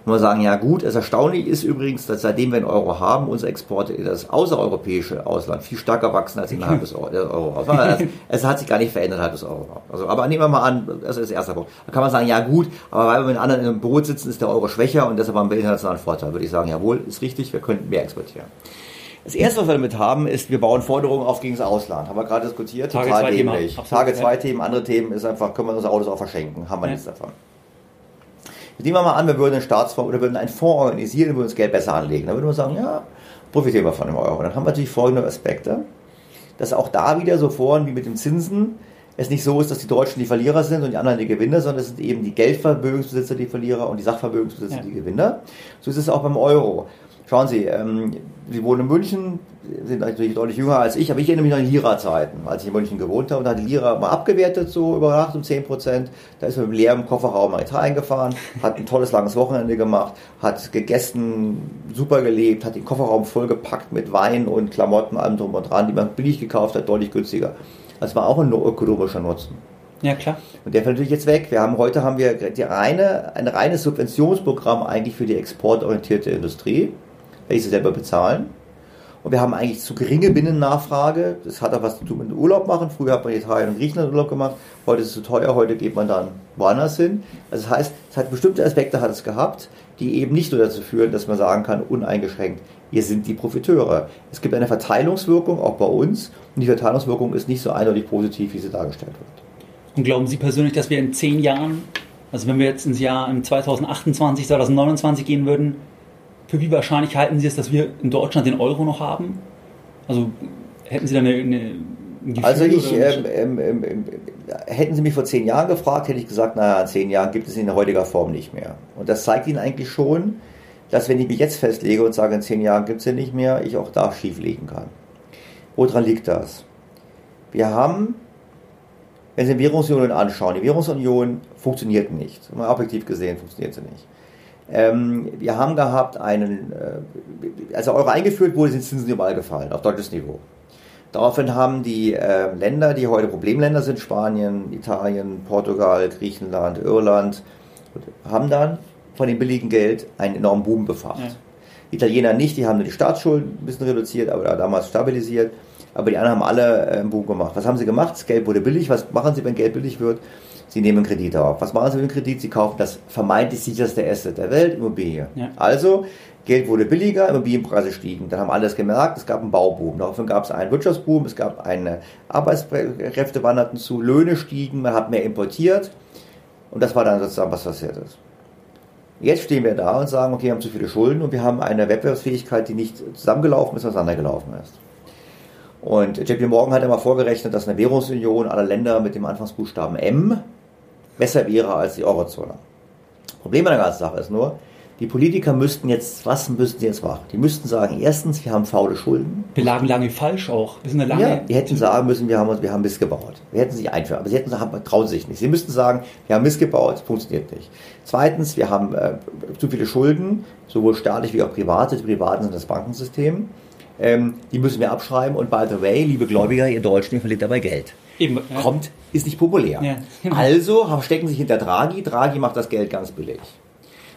Und wir sagen, ja gut, es erstaunlich ist übrigens, dass seitdem wir einen Euro haben, unsere Exporte in das außereuropäische Ausland viel stärker wachsen als innerhalb des Euro. Euro. <laughs> Es, hat sich gar nicht verändert innerhalb des Euro. Also, aber nehmen wir mal an, das ist der erste Punkt. Da kann man sagen, ja gut, aber weil wir mit anderen einem Boot sitzen, ist der Euro schwächer und deshalb haben wir internationalen Vorteil. Würde ich sagen, jawohl, ist richtig, wir könnten mehr exportieren. Das erste, was wir damit haben, ist, wir bauen Forderungen auf gegen das Ausland. Haben wir gerade diskutiert, Tage total dämlich. Tage zwei Themen, andere Themen ist einfach, können wir unsere Autos auch verschenken, haben wir ja. nichts davon. Nehmen wir mal an, wir würden einen Staatsfonds oder würden einen Fonds organisieren und würden das Geld besser anlegen. Dann würde man sagen, ja, profitieren wir von dem Euro. Dann haben wir natürlich folgende Aspekte, dass auch da wieder so vorhin wie mit den Zinsen es nicht so ist, dass die Deutschen die Verlierer sind und die anderen die Gewinner, sondern es sind eben die Geldvermögensbesitzer die Verlierer und die Sachvermögensbesitzer ja. die Gewinner. So ist es auch beim Euro. Schauen Sie, ähm, Sie wohnen in München, sind natürlich deutlich jünger als ich, aber ich erinnere mich noch an Lira-Zeiten, als ich in München gewohnt habe. Und da hat die Lira mal abgewertet, so über Nacht um 10 Prozent. Da ist man mit leerem Kofferraum nach Italien gefahren, hat ein tolles langes Wochenende gemacht, hat gegessen, super gelebt, hat den Kofferraum vollgepackt mit Wein und Klamotten, allem drum und dran, die man billig gekauft hat, deutlich günstiger. Das war auch ein ökonomischer Nutzen. Ja, klar. Und der fällt natürlich jetzt weg. Wir haben heute haben wir die reine, ein reines Subventionsprogramm eigentlich für die exportorientierte Industrie, welche sie selber bezahlen. Und wir haben eigentlich zu geringe Binnennachfrage. Das hat auch was zu tun mit Urlaub machen. Früher hat man Italien und Griechenland Urlaub gemacht. Heute ist es zu teuer. Heute geht man dann woanders hin. Also das heißt, es hat bestimmte Aspekte hat es gehabt, die eben nicht nur dazu führen, dass man sagen kann, uneingeschränkt, wir sind die Profiteure. Es gibt eine Verteilungswirkung auch bei uns. Und die Verteilungswirkung ist nicht so eindeutig positiv, wie sie dargestellt wird. Und glauben Sie persönlich, dass wir in zehn Jahren, also wenn wir jetzt ins Jahr 2028, 2029 gehen würden, für wie wahrscheinlich halten Sie es, dass wir in Deutschland den Euro noch haben? Also hätten Sie da eine, eine ein Gefühl, Also ich, ähm, ähm, ähm, hätten Sie mich vor zehn Jahren gefragt, hätte ich gesagt, naja, in zehn Jahren gibt es ihn in heutiger Form nicht mehr. Und das zeigt Ihnen eigentlich schon, dass wenn ich mich jetzt festlege und sage, in zehn Jahren gibt es ihn nicht mehr, ich auch da schief liegen kann. Woran liegt das? Wir haben, wenn Sie die Währungsunion anschauen, die Währungsunion funktioniert nicht. Mal objektiv gesehen funktioniert sie nicht. Ähm, wir haben gehabt einen, äh, als der Euro eingeführt wurde, sind Zinsen überall gefallen, auf deutsches Niveau. Daraufhin haben die äh, Länder, die heute Problemländer sind, Spanien, Italien, Portugal, Griechenland, Irland, haben dann von dem billigen Geld einen enormen Boom befacht. Ja. Die Italiener nicht, die haben nur die Staatsschulden ein bisschen reduziert, aber damals stabilisiert. Aber die anderen haben alle äh, einen Boom gemacht. Was haben sie gemacht? Das Geld wurde billig. Was machen sie, wenn Geld billig wird? Sie nehmen Kredite auf. Was machen Sie mit dem Kredit? Sie kaufen das vermeintlich sicherste Asset der Welt, Immobilie. Ja. Also, Geld wurde billiger, Immobilienpreise stiegen. Dann haben alle das gemerkt, es gab einen Bauboom. Daraufhin gab es einen Wirtschaftsboom, es gab eine Arbeitskräfte wanderten zu, Löhne stiegen, man hat mehr importiert. Und das war dann sozusagen, was passiert ist. Jetzt stehen wir da und sagen, okay, wir haben zu viele Schulden und wir haben eine Wettbewerbsfähigkeit, die nicht zusammengelaufen ist, auseinandergelaufen ist. Und JP Morgan hat einmal vorgerechnet, dass eine Währungsunion aller Länder mit dem Anfangsbuchstaben M besser wäre als die Eurozone. Problem an der ganzen Sache ist nur, die Politiker müssten jetzt, was müssten sie jetzt machen? Die müssten sagen, erstens, wir haben faule Schulden. Wir lagen lange falsch auch. Wir sind eine lange ja, die hätten sagen müssen, wir haben, wir haben Mist gebaut. Wir hätten sich einführen. Aber sie hätten sagen, trauen sich nicht. Sie müssten sagen, wir haben Mist gebaut, funktioniert nicht. Zweitens, wir haben äh, zu viele Schulden, sowohl staatlich wie auch private. Die privaten sind das Bankensystem. Ähm, die müssen wir abschreiben. Und by the way, liebe Gläubiger, ihr Deutschen, ihr verliert dabei Geld. Eben, ja. Kommt, ist nicht populär. Ja. <laughs> Also stecken sich hinter Draghi. Draghi macht das Geld ganz billig.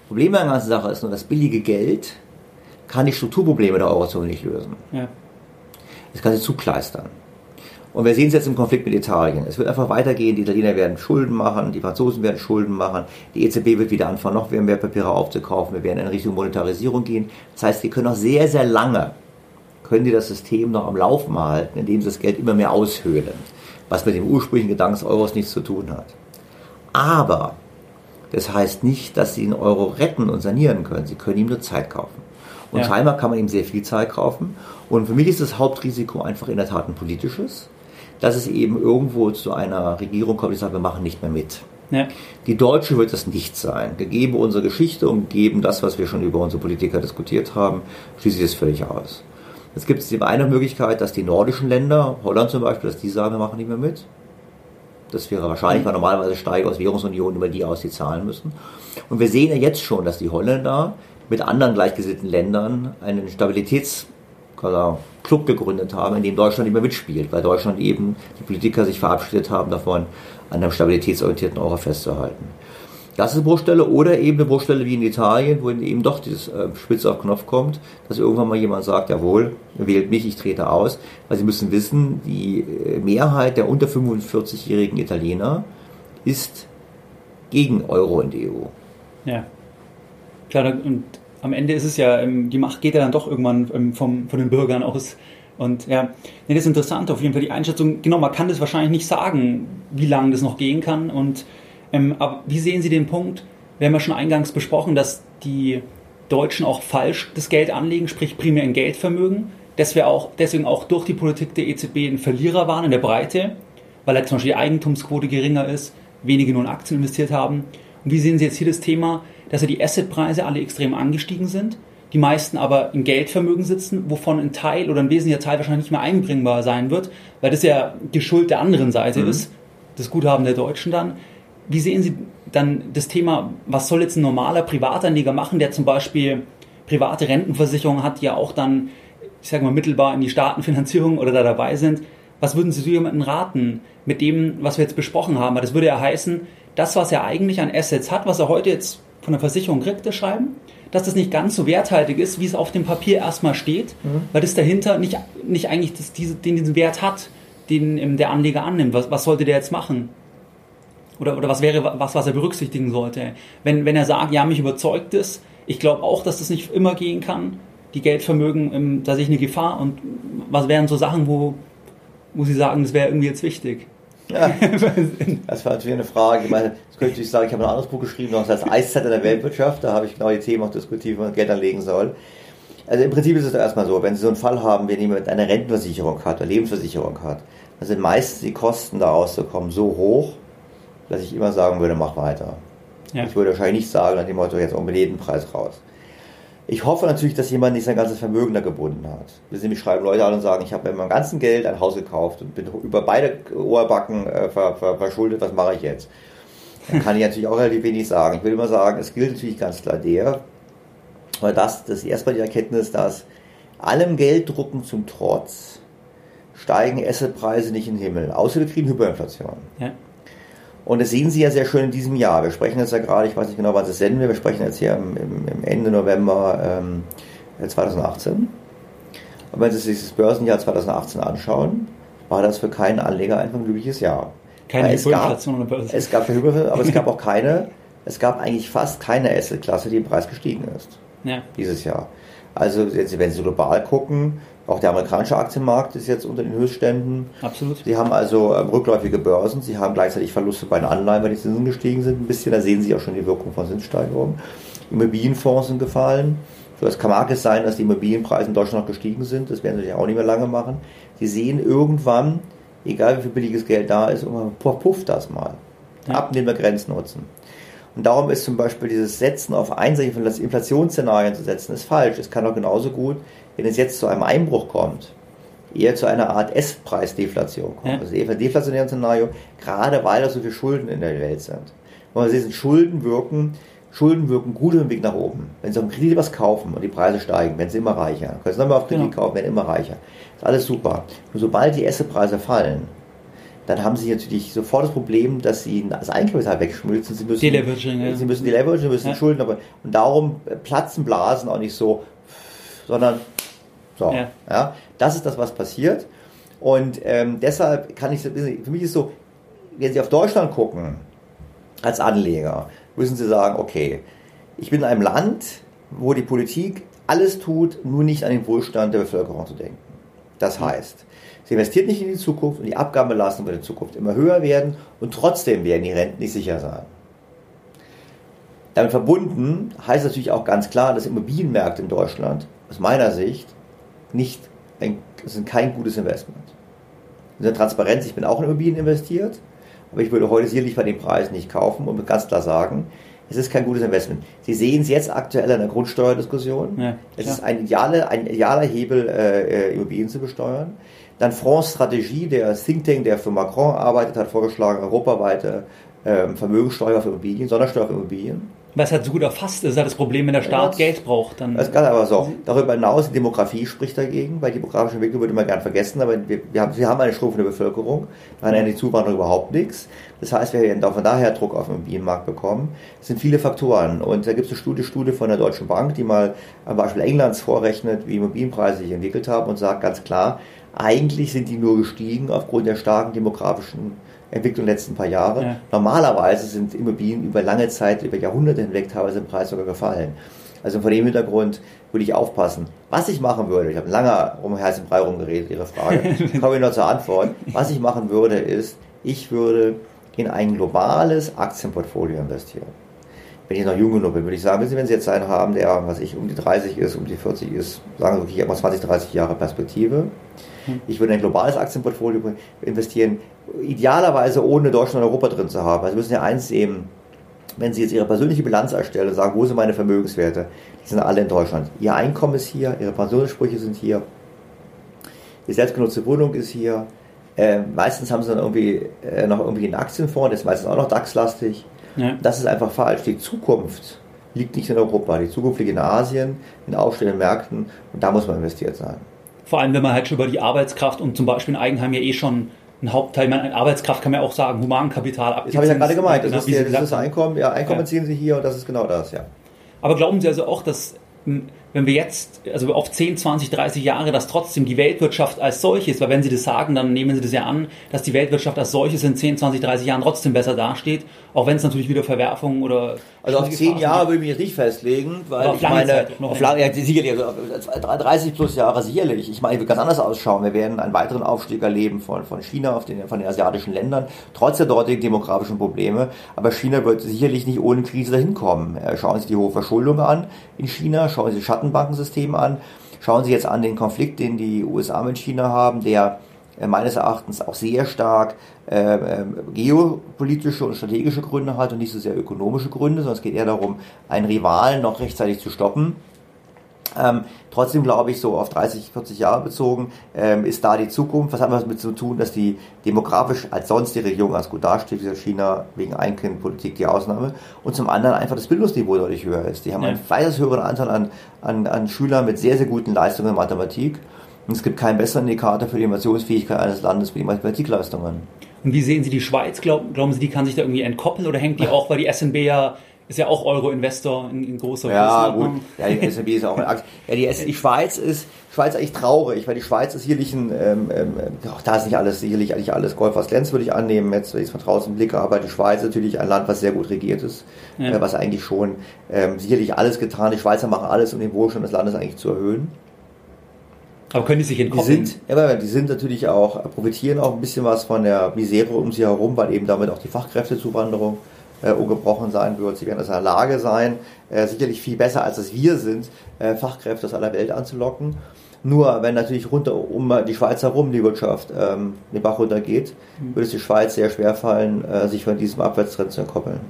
Problem an der ganzen Sache ist nur, das billige Geld kann die Strukturprobleme der Eurozone nicht lösen. Ja. Das kann sie zukleistern. Und wir sehen es jetzt im Konflikt mit Italien. Es wird einfach weitergehen. Die Italiener werden Schulden machen, die Franzosen werden Schulden machen, die EZB wird wieder anfangen, noch mehr Wertpapiere aufzukaufen. Wir werden in Richtung Monetarisierung gehen. Das heißt, die können noch sehr, sehr lange können die das System noch am Laufen halten, indem sie das Geld immer mehr aushöhlen, was mit dem ursprünglichen Gedanken des Euros nichts zu tun hat. Aber das heißt nicht, dass sie den Euro retten und sanieren können. Sie können ihm nur Zeit kaufen. Und ja. scheinbar kann man ihm sehr viel Zeit kaufen. Und für mich ist das Hauptrisiko einfach in der Tat ein politisches, dass es eben irgendwo zu einer Regierung kommt, die sagt, wir machen nicht mehr mit. Ja. Die Deutsche wird das nicht sein. Gegeben unsere Geschichte und gegeben das, was wir schon über unsere Politiker diskutiert haben, schließe ich das völlig aus. Jetzt gibt es eine Möglichkeit, dass die nordischen Länder, Holland zum Beispiel, dass die sagen, wir machen nicht mehr mit. Das wäre wahrscheinlich, weil normalerweise steigen aus Währungsunion über die aus, die zahlen müssen. Und wir sehen ja jetzt schon, dass die Holländer mit anderen gleichgesinnten Ländern einen Stabilitätsclub gegründet haben, in dem Deutschland nicht mehr mitspielt, weil Deutschland eben die Politiker sich verabschiedet haben davon, an einem stabilitätsorientierten Euro festzuhalten. Das ist eine Bruchstelle oder eben eine Bruchstelle wie in Italien, wo eben doch dieses äh, Spitz auf Knopf kommt, dass irgendwann mal jemand sagt, jawohl, wählt mich, ich trete aus. Weil Sie müssen wissen, die äh, Mehrheit der unter 45-jährigen Italiener ist gegen Euro die EU. Ja. Klar, und am Ende ist es ja, ähm, die Macht geht ja dann doch irgendwann ähm, vom, von den Bürgern aus. Und ja, nee, das ist interessant auf jeden Fall die Einschätzung. Genau, man kann das wahrscheinlich nicht sagen, wie lange das noch gehen kann und ähm, aber wie sehen Sie den Punkt? Wir haben ja schon eingangs besprochen, dass die Deutschen auch falsch das Geld anlegen, sprich primär in Geldvermögen, dass wir auch deswegen auch durch die Politik der EZB ein Verlierer waren in der Breite, weil halt zum Beispiel die Eigentumsquote geringer ist, wenige nur in Aktien investiert haben. Und wie sehen Sie jetzt hier das Thema, dass ja die Assetpreise alle extrem angestiegen sind, die meisten aber in Geldvermögen sitzen, wovon ein Teil oder ein wesentlicher Teil wahrscheinlich nicht mehr einbringbar sein wird, weil das ja die Schuld der anderen Seite mhm. ist, das Guthaben der Deutschen dann. Wie sehen Sie dann das Thema, was soll jetzt ein normaler Privatanleger machen, der zum Beispiel private Rentenversicherungen hat, die ja auch dann, ich sage mal, mittelbar in die Staatenfinanzierung oder da dabei sind? Was würden Sie zu jemandem raten mit dem, was wir jetzt besprochen haben? Das würde ja heißen, das, was er eigentlich an Assets hat, was er heute jetzt von der Versicherung kriegt, das Schreiben, dass das nicht ganz so werthaltig ist, wie es auf dem Papier erstmal steht, mhm. weil das dahinter nicht, nicht eigentlich das, diese, den, diesen Wert hat, den der Anleger annimmt. Was, was sollte der jetzt machen? Oder, oder was wäre was, was er berücksichtigen sollte? Wenn, wenn er sagt, ja, mich überzeugt es, ich glaube auch, dass das nicht immer gehen kann, die Geldvermögen, ähm, da sehe ich eine Gefahr. Und was wären so Sachen, wo, wo Sie sagen, das wäre irgendwie jetzt wichtig? Ja, <laughs> das war natürlich eine Frage. Ich meine, das könnte ich sagen, ich habe ein anderes Buch geschrieben, das heißt Eiszeit in der Weltwirtschaft. Da habe ich genau die Themen auch diskutiert, wie man Geld anlegen soll. Also im Prinzip ist es erstmal so, wenn Sie so einen Fall haben, wenn jemand eine Rentenversicherung hat oder Lebensversicherung hat, dann sind meistens die Kosten da rauszukommen so hoch, dass ich immer sagen würde, mach weiter. Ja. Ich würde wahrscheinlich nicht sagen, nach dem Motto, jetzt um jeden Preis raus. Ich hoffe natürlich, dass jemand nicht sein ganzes Vermögen da gebunden hat. Wir sind, mich schreiben Leute an und sagen, ich habe mit meinem ganzen Geld ein Haus gekauft und bin über beide Ohrbacken äh, ver, ver, verschuldet, was mache ich jetzt? Dann kann ich natürlich auch relativ wenig sagen. Ich will immer sagen, es gilt natürlich ganz klar der, weil das, das ist erstmal die Erkenntnis, dass allem Gelddrucken zum Trotz steigen Assetpreise nicht in den Himmel, außer wir kriegen Hyperinflation. Ja. Und das sehen Sie ja sehr schön in diesem Jahr. Wir sprechen jetzt ja gerade, ich weiß nicht genau, wann es senden wir, wir sprechen jetzt hier im, im Ende November ähm, 2018. Und wenn Sie sich das Börsenjahr 2018 anschauen, war das für keinen Anleger einfach ein glückliches Jahr. Keine Hyperinflation an der Börse. Es gab Hyperinflation, aber es gab <laughs> auch keine, es gab eigentlich fast keine Assetklasse, die im Preis gestiegen ist. Ja. Dieses Jahr. Also wenn Sie global gucken, auch der amerikanische Aktienmarkt ist jetzt unter den Höchstständen. Absolut. Sie haben also ähm, rückläufige Börsen. Sie haben gleichzeitig Verluste bei den Anleihen, weil die Zinsen gestiegen sind ein bisschen. Da sehen Sie auch schon die Wirkung von Zinssteigerungen. Immobilienfonds sind gefallen. So, es kann mag es sein, dass die Immobilienpreise in Deutschland noch gestiegen sind. Das werden sie natürlich auch nicht mehr lange machen. Sie sehen irgendwann, egal wie viel billiges Geld da ist, irgendwann pufft das mal. Ja. Abnehmen wir Grenznutzen. Und darum ist zum Beispiel dieses Setzen auf einseitige Inflationsszenarien zu setzen, ist falsch. Es kann auch genauso gut wenn es jetzt zu einem Einbruch kommt, eher zu einer Art S-Preisdeflation kommt. Ja. Also eher deflationären Szenario, gerade weil da so viele Schulden in der Welt sind. Und man sieht, Schulden wirken, Schulden wirken gut im Weg nach oben. Wenn Sie auf dem Kredit was kaufen und die Preise steigen, werden Sie immer reicher. Können Sie nochmal auf Kredit genau. kaufen, werden immer reicher. Das ist alles super. Nur sobald die Assetpreise fallen, dann haben Sie natürlich sofort das Problem, dass Sie das Eigenkapital wegschmilzen. Sie müssen, ja. Sie müssen die Leverage, Sie müssen ja. Schulden, aber, und darum platzen Blasen auch nicht so, sondern so, ja. ja. das ist das, was passiert. Und ähm, deshalb kann ich, für mich ist so, wenn Sie auf Deutschland gucken, als Anleger, müssen Sie sagen, okay, ich bin in einem Land, wo die Politik alles tut, nur nicht an den Wohlstand der Bevölkerung zu denken. Das heißt, sie investiert nicht in die Zukunft und die Abgabenbelastung wird in Zukunft immer höher werden und trotzdem werden die Renten nicht sicher sein. Damit verbunden heißt natürlich auch ganz klar, dass Immobilienmärkte in Deutschland aus meiner Sicht nicht ein, sind kein gutes Investment. In der Transparenz, ich bin auch in Immobilien investiert, aber ich würde heute sicherlich bei den Preisen nicht kaufen und ganz klar sagen, es ist kein gutes Investment. Sie sehen es jetzt aktuell in der Grundsteuerdiskussion. Ja, es ist ein, ideale, ein idealer Hebel, äh, äh, Immobilien zu besteuern. Dann France Strategie, der Think Tank, der für Macron arbeitet, hat vorgeschlagen, europaweite äh, Vermögensteuer für Immobilien, Sondersteuer für Immobilien was halt so gut erfasst ist, ist das Problem, wenn der Staat ja, Geld braucht. Dann das kann aber so. Darüber hinaus, die Demografie spricht dagegen, weil die demografische Entwicklung wird immer gern vergessen, aber wir, wir, haben, wir haben eine schrumpfende Bevölkerung, da hat die Zuwanderung überhaupt nichts. Das heißt, wir werden von daher Druck auf den Immobilienmarkt bekommen. Es sind viele Faktoren und da gibt es eine Studie, Studie von der Deutschen Bank, die mal am Beispiel Englands vorrechnet, wie Immobilienpreise sich entwickelt haben und sagt ganz klar, eigentlich sind die nur gestiegen aufgrund der starken demografischen Entwicklung der letzten paar Jahre. Ja. Normalerweise sind Immobilien über lange Zeit, über Jahrhunderte hinweg teilweise im Preis sogar gefallen. Also von dem Hintergrund würde ich aufpassen. Was ich machen würde, ich habe lange um heißen Brei rumgeredet, Ihre Frage, <laughs> komme ich noch zur Antwort. Was ich machen würde, ist, ich würde in ein globales Aktienportfolio investieren. Wenn ich noch jung genug bin, würde ich sagen, wenn Sie jetzt einen haben, der, was ich, um die 30 ist, um die 40 ist, sagen Sie wirklich, ich habe 20, 30 Jahre Perspektive, ich würde in ein globales Aktienportfolio investieren, idealerweise ohne Deutschland und Europa drin zu haben. Also Sie müssen ja eins sehen, wenn Sie jetzt Ihre persönliche Bilanz erstellen und sagen, wo sind meine Vermögenswerte? Die sind alle in Deutschland. Ihr Einkommen ist hier, Ihre Pensionssprüche sind hier, die selbstgenutzte Wohnung ist hier. Äh, meistens haben sie dann irgendwie äh, noch irgendwie einen Aktienfonds, der ist meistens auch noch DAX-lastig. Ja. Das ist einfach falsch. Die Zukunft liegt nicht in Europa. Die Zukunft liegt in Asien, in aufstehenden Märkten und da muss man investiert sein. Vor allem, wenn man halt schon über die Arbeitskraft und zum Beispiel ein Eigenheim ja eh schon ein Hauptteil, meine Arbeitskraft kann man ja auch sagen, Humankapital abziehen. Das habe ich ja gerade gemeint, das, ist, das ist Einkommen, ja, Einkommen ja. ziehen Sie hier und das ist genau das, ja. Aber glauben Sie also auch, dass wenn wir jetzt, also auf 10, 20, 30 Jahre, dass trotzdem die Weltwirtschaft als solches, weil wenn Sie das sagen, dann nehmen Sie das ja an, dass die Weltwirtschaft als solches in 10, 20, 30 Jahren trotzdem besser dasteht, auch wenn es natürlich wieder Verwerfungen oder... Also auf 10 Jahre würde ich mich jetzt nicht festlegen, weil ich meine, Zeit, auf lange, ja, sicherlich, also 30 plus Jahre sicherlich. Ich meine, ich würde ganz anders ausschauen. Wir werden einen weiteren Aufstieg erleben von, von China, auf den, von den asiatischen Ländern, trotz der dortigen demografischen Probleme. Aber China wird sicherlich nicht ohne Krise dahin kommen. Äh, schauen Sie die hohe Verschuldung an in China, schauen Sie das Schattenbankensystem an, schauen Sie jetzt an den Konflikt, den die USA mit China haben, der äh, meines Erachtens auch sehr stark äh, äh, geopolitische und strategische Gründe hat und nicht so sehr ökonomische Gründe, sondern es geht eher darum, einen Rivalen noch rechtzeitig zu stoppen. Ähm, trotzdem glaube ich, so auf 30, 40 Jahre bezogen, ähm, ist da die Zukunft. Was hat das mit zu tun, dass die demografisch als sonst die Region ganz gut dasteht, wie China wegen Einkindpolitik die Ausnahme, und zum anderen einfach das Bildungsniveau deutlich höher ist. Die haben ja. einen weitaus höheren Anteil an, an, an Schülern mit sehr, sehr guten Leistungen in Mathematik. Und es gibt keinen besseren Indikator für die Innovationsfähigkeit eines Landes wie die Mathematikleistungen. Und wie sehen Sie die Schweiz? Glauben, glauben Sie, die kann sich da irgendwie entkoppeln oder hängt die <laughs> auch, weil die SNB ja ist ja auch Euro-Investor in, in großer Ja, gut. Ja, die SNB ist auch ein Aktie. Ja, die, die Schweiz ist, Schweiz eigentlich traurig, weil die Schweiz ist sicherlich ein, ähm, ähm, auch da ist nicht alles, sicherlich eigentlich alles Gold, was glänzt, würde ich annehmen, jetzt, wenn ich es von draußen blicke, aber die Schweiz ist natürlich ein Land, was sehr gut regiert ist, ja. äh, was eigentlich schon ähm, sicherlich alles getan, die Schweizer machen alles, um den Wohlstand des Landes eigentlich zu erhöhen. Aber können die sich entkoppeln? Die sind, ja, die sind natürlich auch, profitieren auch ein bisschen was von der Misere um sie herum, weil eben damit auch die Fachkräftezuwanderung äh, ungebrochen sein wird. Sie werden also in der Lage sein, äh, sicherlich viel besser als es wir sind, äh, Fachkräfte aus aller Welt anzulocken. Nur wenn natürlich runter um die Schweiz herum die Wirtschaft ähm, den Bach runtergeht, mhm. würde es die Schweiz sehr schwer fallen, äh, sich von diesem Abwärtstrend zu entkoppeln.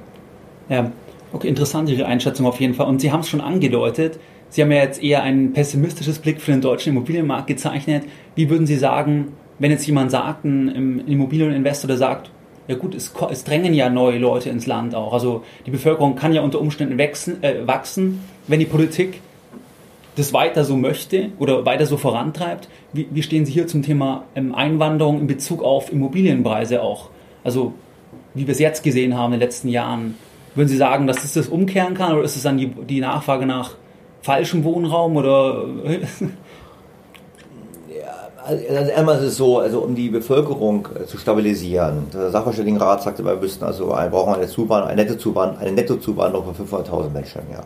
Ja, okay, interessant Ihre Einschätzung auf jeden Fall. Und Sie haben es schon angedeutet, Sie haben ja jetzt eher ein pessimistisches Blick für den deutschen Immobilienmarkt gezeichnet. Wie würden Sie sagen, wenn jetzt jemand sagt, ein Immobilieninvestor, der sagt, ja gut, es, es, drängen ja neue Leute ins Land auch. Also die Bevölkerung kann ja unter Umständen wachsen, äh, wachsen wenn die Politik das weiter so möchte oder weiter so vorantreibt. Wie, wie stehen Sie hier zum Thema ähm, Einwanderung in Bezug auf Immobilienpreise auch? Also wie wir es jetzt gesehen haben in den letzten Jahren. Würden Sie sagen, dass das das umkehren kann oder ist es dann die, die Nachfrage nach falschem Wohnraum oder? also einmal ist es so, also um die Bevölkerung äh, zu stabilisieren. Der Sachverständigenrat sagte, wir müssten also ein, brauchen eine Zuwanderung, eine Nettozuwanderung, eine Nettozuwanderung von 500.000 Menschen im Jahr.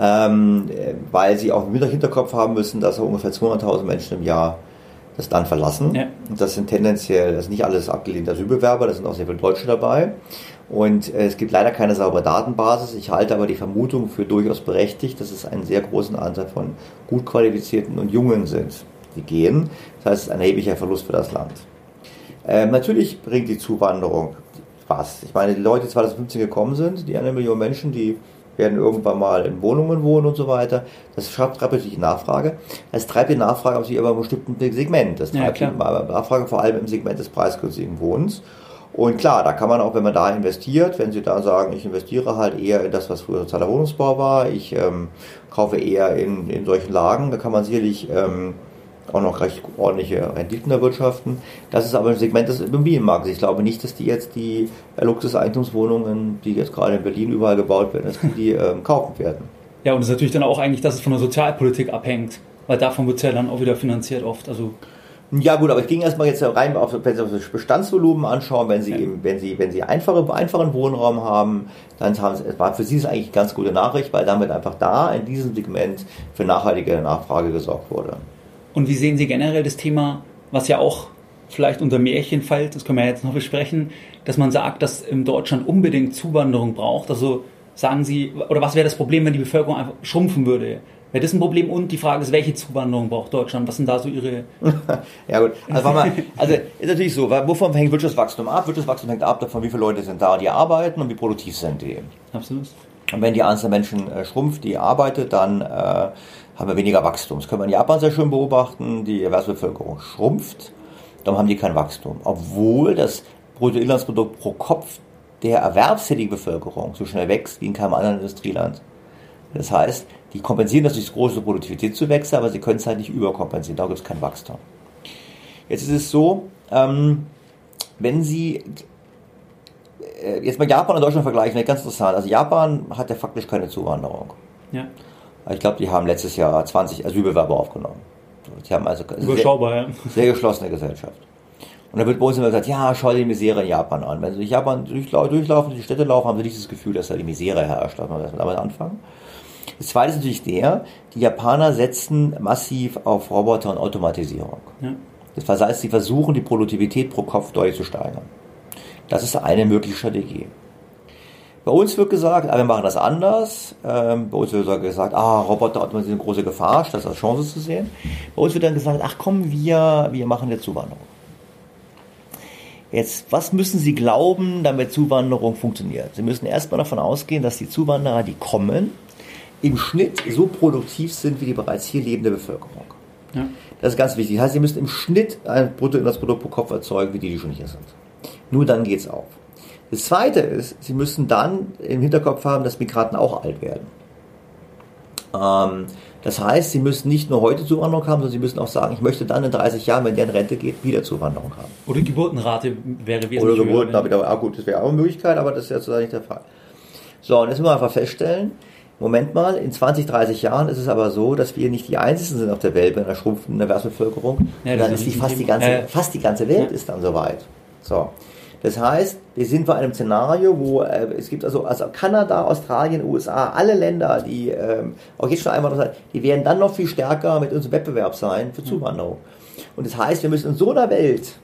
Ähm, weil sie auch im Hinterkopf haben müssen, dass ungefähr 200.000 Menschen im Jahr das Land verlassen. Ja. Das sind tendenziell, das sind nicht alles abgelehnte Asylbewerber, da sind auch sehr viele Deutsche dabei. Und äh, es gibt leider keine saubere Datenbasis. Ich halte aber die Vermutung für durchaus berechtigt, dass es einen sehr großen Anteil von gut qualifizierten und Jungen sind, die gehen. Das heißt, es ist ein erheblicher Verlust für das Land. Ähm, natürlich bringt die Zuwanderung was. Ich meine, die Leute, die 2015 gekommen sind, die eine Million Menschen, die werden irgendwann mal in Wohnungen wohnen und so weiter. Das treibt natürlich die Nachfrage. Es treibt die Nachfrage auf aber im bestimmten Segment. Das treibt ja, die Nachfrage vor allem im Segment des preisgünstigen Wohnens. Und klar, da kann man auch, wenn man da investiert, wenn Sie da sagen, ich investiere halt eher in das, was früher sozialer Wohnungsbau war, ich ähm, kaufe eher in, in solchen Lagen, da kann man sicherlich ähm, auch noch recht ordentliche Renditen erwirtschaften. Das ist aber ein Segment des Immobilienmarktes. Ich glaube nicht, dass die jetzt die Luxuseigentumswohnungen, die jetzt gerade in Berlin überall gebaut werden, dass die, die ähm, kaufen werden. Ja, und es ist natürlich dann auch eigentlich, dass es von der Sozialpolitik abhängt, weil davon wird es ja dann auch wieder finanziert oft. Also ja gut, aber ich ging erstmal jetzt rein, auf, wenn Sie das Bestandsvolumen anschauen, wenn Sie ja. eben, wenn Sie, wenn Sie einfache, einfachen Wohnraum haben, dann haben Sie, war für Sie ist eigentlich eine ganz gute Nachricht, weil damit einfach da in diesem Segment für nachhaltige Nachfrage gesorgt wurde. Und wie sehen Sie generell das Thema, was ja auch vielleicht unter Märchen fällt, das können wir jetzt noch besprechen, dass man sagt, dass in Deutschland unbedingt Zuwanderung braucht. Also sagen Sie, oder was wäre das Problem, wenn die Bevölkerung einfach schrumpfen würde? Wäre das ein Problem? Und die Frage ist, welche Zuwanderung braucht Deutschland? Was sind da so Ihre... <laughs> ja gut, also, mal, also ist natürlich so, wovon hängt Wirtschaftswachstum ab? Wirtschaftswachstum hängt ab davon, wie viele Leute sind da, die arbeiten und wie produktiv sind die. Absolut. Und wenn die Anzahl Menschen äh, schrumpft, die arbeitet, dann äh, haben wir weniger Wachstum. Das können wir in Japan sehr schön beobachten. Die Erwerbsbevölkerung schrumpft, dann haben die kein Wachstum. Obwohl das Bruttoinlandsprodukt pro Kopf der erwerbstätigen Bevölkerung so schnell wächst wie in keinem anderen Industrieland. Das heißt, Die kompensieren das durch große Produktivitätszuwächse, aber sie können es halt nicht überkompensieren. Da gibt es kein Wachstum. Jetzt ist es so, ähm, wenn Sie äh, jetzt mal Japan und Deutschland vergleichen, ganz interessant. Also Japan hat ja faktisch keine Zuwanderung. Ja. Ich glaube, die haben letztes Jahr 20 Asylbewerber aufgenommen. Die haben also Überschaubar, sehr, ja. sehr geschlossene Gesellschaft. Und da wird bei uns immer gesagt, ja, schau dir die Misere in Japan an. Wenn Sie durch Japan durchlaufen, durch die Städte laufen, haben Sie nicht das Gefühl, dass da die Misere herrscht. Lass mal damit anfangen. Das zweite ist natürlich der, die Japaner setzen massiv auf Roboter und Automatisierung. Ja. Das heißt, sie versuchen, die Produktivität pro Kopf deutlich zu steigern. Das ist eine mögliche Strategie. Bei uns wird gesagt, ah, wir machen das anders. Ähm, bei uns wird gesagt, ah, Roboter sind eine große Gefahr, statt als Chance zu sehen. Bei uns wird dann gesagt, ach komm, wir, wir machen eine Zuwanderung. Jetzt, was müssen Sie glauben, damit Zuwanderung funktioniert? Sie müssen erstmal davon ausgehen, dass die Zuwanderer, die kommen, im Schnitt so produktiv sind wie die bereits hier lebende Bevölkerung. Ja. Das ist ganz wichtig. Das heißt, Sie müssen im Schnitt ein Bruttoinlandsprodukt pro Kopf erzeugen, wie die, die schon hier sind. Nur dann geht es auf. Das Zweite ist, Sie müssen dann im Hinterkopf haben, dass Migranten auch alt werden. Ähm, das heißt, Sie müssen nicht nur heute Zuwanderung haben, sondern Sie müssen auch sagen, ich möchte dann in 30 Jahren, wenn der in Rente geht, wieder Zuwanderung haben. Oder Geburtenrate wäre wesentlich Oder Geburtenrate, höher, aber, gut, das wäre auch eine Möglichkeit, aber das ist ja sozusagen nicht der Fall. So, und jetzt müssen wir einfach feststellen, Moment mal, in 20, 30 Jahren ist es aber so, dass wir nicht die Einzigen sind auf der Welt bei einer schrumpfenden Erwerbsbevölkerung. Ja, dann ist die fast, die ganze, äh, fast die ganze Welt ja. ist dann soweit. So. Das heißt, wir sind bei einem Szenario, wo äh, es gibt also, also Kanada, Australien, USA, alle Länder, die ähm, auch jetzt schon einmal noch die werden dann noch viel stärker mit unserem Wettbewerb sein für Zuwanderung. Und das heißt, wir müssen in so einer Welt,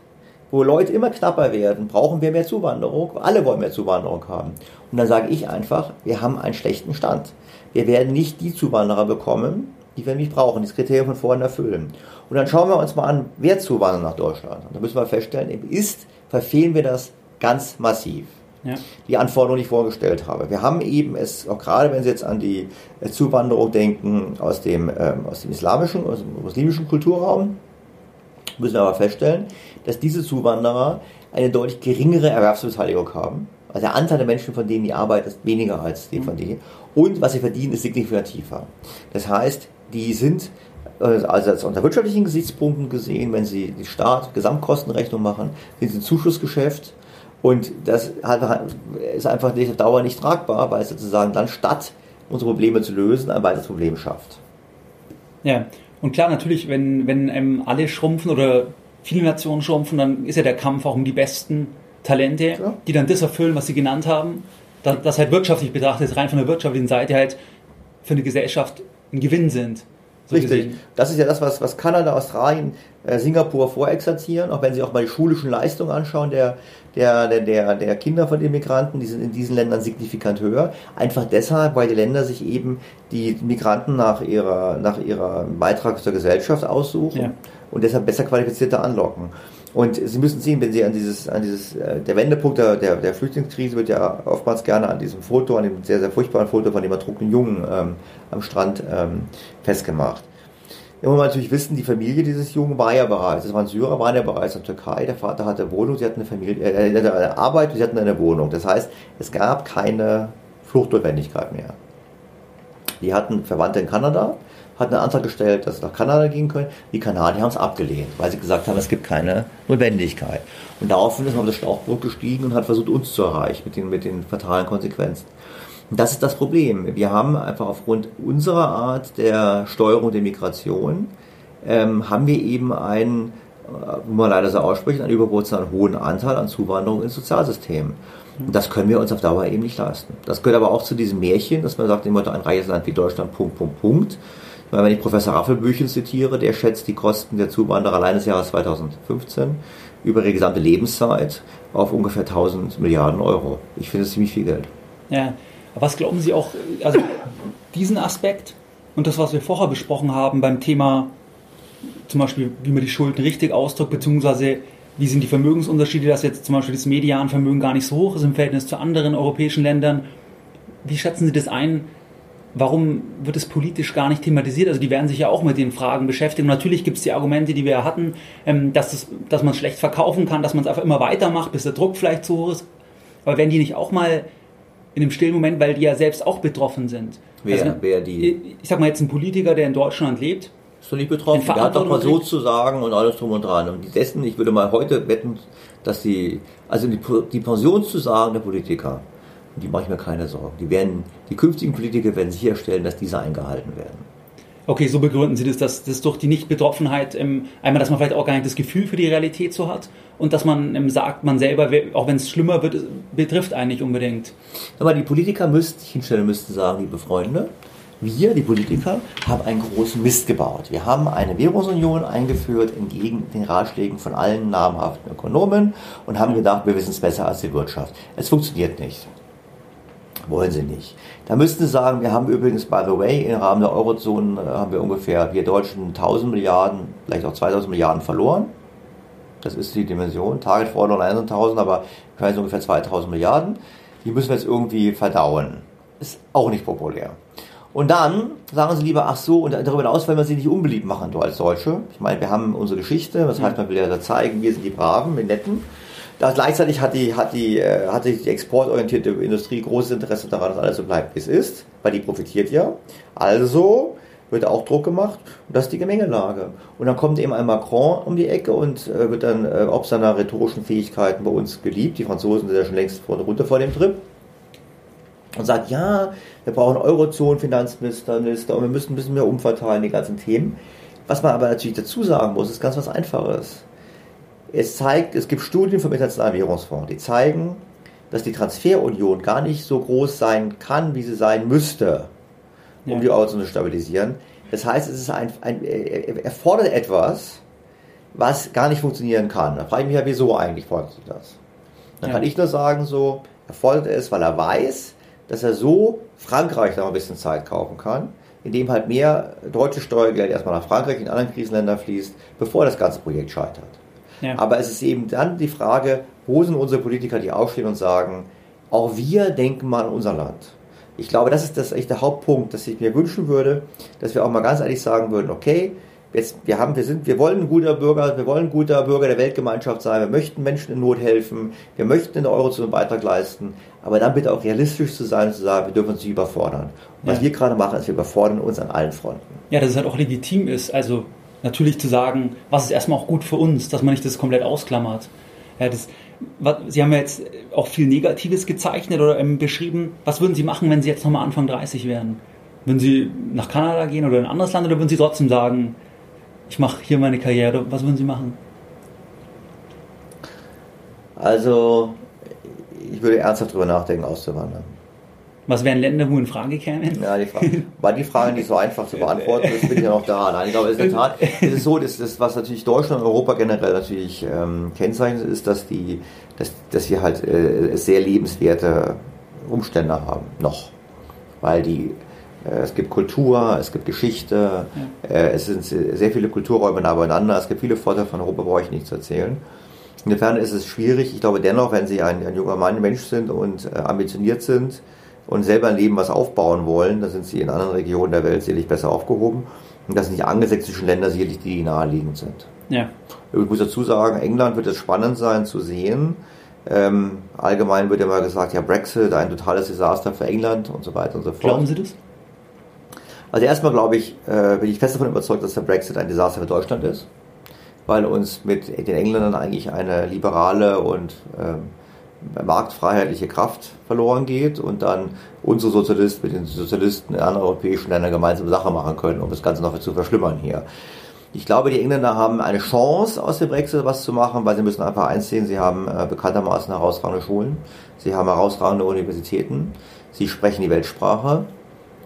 wo Leute immer knapper werden, brauchen wir mehr Zuwanderung. Alle wollen mehr Zuwanderung haben. Und dann sage ich einfach, wir haben einen schlechten Stand. Wir werden nicht die Zuwanderer bekommen, die wir nicht brauchen, das Kriterium von vorhin erfüllen. Und dann schauen wir uns mal an, wer zuwandert nach Deutschland. Und da müssen wir feststellen, ist, verfehlen wir das ganz massiv. Ja. Die Anforderungen, die ich vorgestellt habe. Wir haben eben es, auch gerade wenn Sie jetzt an die äh, Zuwanderung denken aus dem, ähm, aus dem islamischen, aus dem muslimischen Kulturraum, müssen wir aber feststellen, dass diese Zuwanderer eine deutlich geringere Erwerbsbeteiligung haben also der Anteil der Menschen, von denen die Arbeit ist weniger als die von denen. Und was sie verdienen, ist signifikativer. Das heißt, die sind äh, also unter wirtschaftlichen Gesichtspunkten gesehen, wenn sie die Staat Gesamtkostenrechnung machen, sind sie ein Zuschussgeschäft. Und das ist einfach nicht auf Dauer nicht tragbar, weil es sozusagen dann statt unsere Probleme zu lösen, ein weiteres Problem schafft. Ja, und klar, natürlich, wenn, wenn ähm, alle schrumpfen oder viele Nationen schrumpfen, dann ist ja der Kampf auch um die besten Talente, ja. die dann das erfüllen, was sie genannt haben, dass, dass halt wirtschaftlich betrachtet, rein von der wirtschaftlichen Seite halt für eine Gesellschaft ein Gewinn sind. So Richtig. Gesehen. Das ist ja das, was, was Kanada, Australien, äh, Singapur vorexerzieren, auch wenn Sie auch mal die schulischen Leistungen anschauen der, der, der, der, der Kinder von den Migranten, die sind in diesen Ländern signifikant höher. Einfach deshalb, weil die Länder sich eben die Migranten nach ihrer, nach ihrer Beitrag zur Gesellschaft aussuchen ja. und deshalb besser qualifizierte anlocken. Und Sie müssen sehen, wenn Sie an dieses, an dieses, äh, der Wendepunkt der, der, der Flüchtlingskrise wird ja oftmals gerne an diesem Foto, an dem sehr, sehr furchtbaren Foto von dem ertrunkenen Jungen ähm, am Strand ähm, festgemacht. Da muss man natürlich wissen, die Familie dieses Jungen war ja bereits, das waren Syrer, waren ja bereits in der Türkei, der Vater hatte Wohnung, sie hatten eine Familie, äh, eine Arbeit, sie hatten eine Wohnung. Das heißt, es gab keine Fluchtnotwendigkeit mehr. Die hatten Verwandte in Kanada, hat einen Antrag gestellt, dass sie nach Kanada gehen können. Die Kanadier haben es abgelehnt, weil sie gesagt haben, es gibt keine Notwendigkeit. Und daraufhin ist man auf das Schlauchboot gestiegen und hat versucht, uns zu erreichen mit den, mit den fatalen Konsequenzen. Und das ist das Problem. Wir haben einfach aufgrund unserer Art der Steuerung der Migration, ähm, haben wir eben einen, äh, wo man leider so ausspricht, einen überproportional hohen Anteil an Zuwanderung ins Sozialsystem. Und das können wir uns auf Dauer eben nicht leisten. Das gehört aber auch zu diesem Märchen, dass man sagt, immer ein reiches Land wie Deutschland, Punkt, Punkt, Punkt. Weil wenn ich Professor Raffelbüchen zitiere, der schätzt die Kosten der Zuwanderer allein des Jahres 2015 über ihre gesamte Lebenszeit auf ungefähr 1000 Milliarden Euro. Ich finde es ziemlich viel Geld. Ja, aber was glauben Sie auch, also diesen Aspekt und das, was wir vorher besprochen haben beim Thema zum Beispiel, wie man die Schulden richtig ausdrückt, beziehungsweise wie sind die Vermögensunterschiede, dass jetzt zum Beispiel das Medianvermögen gar nicht so hoch ist im Verhältnis zu anderen europäischen Ländern. Wie schätzen Sie das ein? Warum wird es politisch gar nicht thematisiert? Also die werden sich ja auch mit den Fragen beschäftigen. Und natürlich gibt es die Argumente, die wir ja hatten, ähm, dass, es, dass man es schlecht verkaufen kann, dass man es einfach immer weitermacht, bis der Druck vielleicht zu hoch ist. Aber werden die nicht auch mal in einem stillen Moment, weil die ja selbst auch betroffen sind. Wer, also, wer die? Ich sag mal jetzt ein Politiker, der in Deutschland lebt. Ist doch nicht betroffen. Der hat doch mal so zu sagen und alles drum und dran. Und dessen, ich würde mal heute wetten, dass die, also die, die Pensionszusagen der Politiker, die mache ich mir keine Sorgen. Die werden, die künftigen Politiker werden sicherstellen, dass diese eingehalten werden. Okay, so begründen Sie das, dass das durch die Nichtbetroffenheit, ähm, einmal, dass man vielleicht auch gar nicht das Gefühl für die Realität so hat und dass man ähm, sagt, man selber, auch wenn es schlimmer wird, betrifft einen nicht unbedingt. Aber die Politiker müssten sich hinstellen, müssten sagen, liebe Freunde, wir, die Politiker, haben einen großen Mist gebaut. Wir haben eine Währungsunion eingeführt entgegen den Ratschlägen von allen namhaften Ökonomen und haben gedacht, wir wissen es besser als die Wirtschaft. Es funktioniert nicht. Wollen sie nicht. Da müssten sie sagen, wir haben übrigens, by the way, im Rahmen der Eurozone äh, haben wir ungefähr, wir Deutschen 1000 Milliarden, vielleicht auch 2000 Milliarden verloren. Das ist die Dimension. Target Forderung 1000, aber wir haben ungefähr 2000 Milliarden. Die müssen wir jetzt irgendwie verdauen. Ist auch nicht populär. Und dann sagen sie lieber, ach so, und darüber hinaus wollen wir sie nicht unbeliebt machen, du als Deutsche. Ich meine, wir haben unsere Geschichte, das heißt, man will ja zeigen, wir sind die Braven, die Netten. Da gleichzeitig hat die, hat die, äh, hat die exportorientierte Industrie großes Interesse daran, dass alles so bleibt, wie es ist, weil die profitiert ja. Also wird auch Druck gemacht und das ist die Gemengelage. Und dann kommt eben ein Macron um die Ecke und äh, wird dann äh, ob seiner rhetorischen Fähigkeiten bei uns geliebt. Die Franzosen sind ja schon längst runter vor dem Trip. Und sagt, ja, wir brauchen Eurozonen-Finanzminister und wir müssen ein bisschen mehr umverteilen, die ganzen Themen. Was man aber natürlich dazu sagen muss, ist ganz was Einfaches. Es zeigt, es gibt Studien vom Internationalen Währungsfonds, die zeigen, dass die Transferunion gar nicht so groß sein kann, wie sie sein müsste, um ja. die Eurozone zu stabilisieren. Das heißt, es ist ein, ein, er fordert etwas, was gar nicht funktionieren kann. Da frage ich mich ja, wieso eigentlich fordert sie das? Dann ja. kann ich nur sagen, so, er fordert es, weil er weiß, dass er so Frankreich noch ein bisschen Zeit kaufen kann, indem halt mehr deutsche Steuergeld erstmal nach Frankreich in anderen Krisenländer fließt, bevor das ganze Projekt scheitert. Ja. Aber es ist eben dann die Frage, wo sind unsere Politiker, die aufstehen und sagen, auch wir denken mal an unser Land. Ich glaube, das ist das echt der Hauptpunkt, dass ich mir wünschen würde, dass wir auch mal ganz ehrlich sagen würden, okay, jetzt, wir haben, wir sind, wir wollen ein guter Bürger, wir wollen ein guter Bürger der Weltgemeinschaft sein, wir möchten Menschen in Not helfen, wir möchten in der Eurozone einen Beitrag leisten, aber dann bitte auch realistisch zu sein und zu sagen, wir dürfen uns nicht überfordern. Und was wir gerade machen, ist, wir überfordern uns an allen Fronten. Ja, dass es halt auch legitim ist, also natürlich zu sagen, was ist erstmal auch gut für uns, dass man nicht das komplett ausklammert. Ja, das, was, Sie haben ja jetzt auch viel Negatives gezeichnet oder ähm, beschrieben. Was würden Sie machen, wenn Sie jetzt nochmal Anfang 30 wären? Würden Sie nach Kanada gehen oder in ein anderes Land oder würden Sie trotzdem sagen, ich mache hier meine Karriere? Was würden Sie machen? Also, ich würde ernsthaft darüber nachdenken, auszuwandern. Was wären Länder, wo in Frage kämen? Ja, die Frage, war die Frage nicht so einfach zu beantworten, das bin ich ja noch da. Nein, ich glaube, es ist in der Tat, es ist so, dass das, was natürlich Deutschland und Europa generell natürlich ähm, kennzeichnet, ist, dass die, dass, dass wir halt äh, sehr lebenswerte Umstände haben, noch. Weil die, äh, es gibt Kultur, es gibt Geschichte, ja. äh, es sind sehr viele Kulturräume nah beieinander, es gibt viele Vorteile von Europa, brauche ich nicht zu erzählen. Insofern ist es schwierig. Ich glaube dennoch, wenn Sie ein, ein junger Mann, Mensch sind und äh, ambitioniert sind, und selber ein Leben was aufbauen wollen, dann sind sie in anderen Regionen der Welt sicherlich besser aufgehoben. Und das sind die angelsächsischen Länder sicherlich die, die naheliegend sind. Ja. Ich muss dazu sagen, England wird es spannend sein zu sehen. Ähm, allgemein wird immer gesagt, ja, Brexit, ein totales Desaster für England und so weiter und so fort. Glauben Sie das? Also erstmal glaube ich, äh, bin ich fest davon überzeugt, dass der Brexit ein Desaster für Deutschland ist, weil uns mit den Engländern eigentlich eine liberale und ähm, marktfreiheitliche Kraft verloren geht und dann unsere Sozialisten mit den Sozialisten in anderen europäischen Ländern gemeinsam Sache machen können, um das Ganze noch zu verschlimmern hier. Ich glaube, die Engländer haben eine Chance, aus dem Brexit was zu machen, weil sie müssen einfach eins sehen, sie haben äh, bekanntermaßen herausragende Schulen, sie haben herausragende Universitäten, sie sprechen die Weltsprache,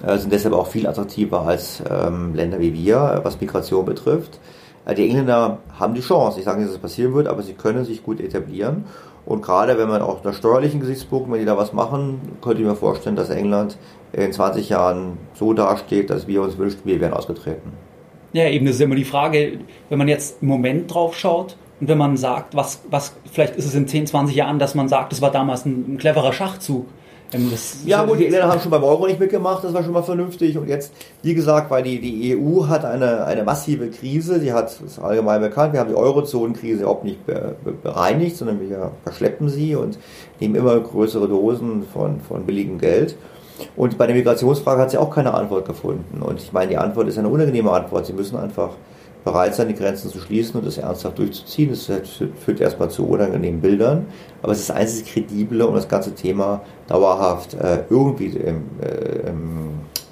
äh, sind deshalb auch viel attraktiver als ähm, Länder wie wir, was Migration betrifft. Äh, die Engländer haben die Chance, ich sage nicht, dass es passieren wird, aber sie können sich gut etablieren und gerade wenn man auch unter steuerlichen Gesichtspunkten, wenn die da was machen, könnte ich mir vorstellen, dass England in 20 Jahren so dasteht, dass wir uns wünschen, wir wären ausgetreten. Ja, eben, das ist immer die Frage, wenn man jetzt im Moment drauf schaut und wenn man sagt, was, was, vielleicht ist es in 10, 20 Jahren, dass man sagt, das war damals ein, ein cleverer Schachzug. Ähm, ja, gut, die Länder haben schon beim Euro nicht mitgemacht, das war schon mal vernünftig. Und jetzt, wie gesagt, weil die, die EU hat eine, eine massive Krise, die hat, ist allgemein bekannt, wir haben die Eurozonenkrise überhaupt nicht bereinigt, sondern wir verschleppen sie und nehmen immer größere Dosen von, von billigem Geld. Und bei der Migrationsfrage hat sie auch keine Antwort gefunden. Und ich meine, die Antwort ist eine unangenehme Antwort. Sie müssen einfach bereit sein, die Grenzen zu schließen und das ernsthaft durchzuziehen. Das führt erstmal zu unangenehmen Bildern, aber es ist das einzige kredible, um das ganze Thema dauerhaft äh, irgendwie im, äh, im,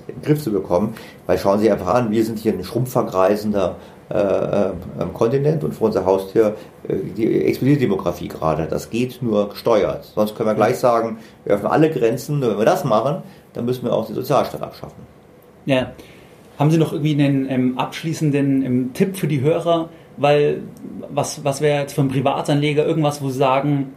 im, Griff zu bekommen. Weil schauen Sie einfach an, wir sind hier ein schrumpfvergreisender äh, äh Kontinent und vor unser Haustür äh, die explodiert Demografie gerade. Das geht nur gesteuert. Sonst können wir gleich sagen, wir öffnen alle Grenzen, nur wenn wir das machen, dann müssen wir auch den Sozialstaat abschaffen. Ja, haben Sie noch irgendwie einen ähm, abschließenden ähm, Tipp für die Hörer? Weil was, was wäre jetzt für einen Privatanleger irgendwas, wo Sie sagen,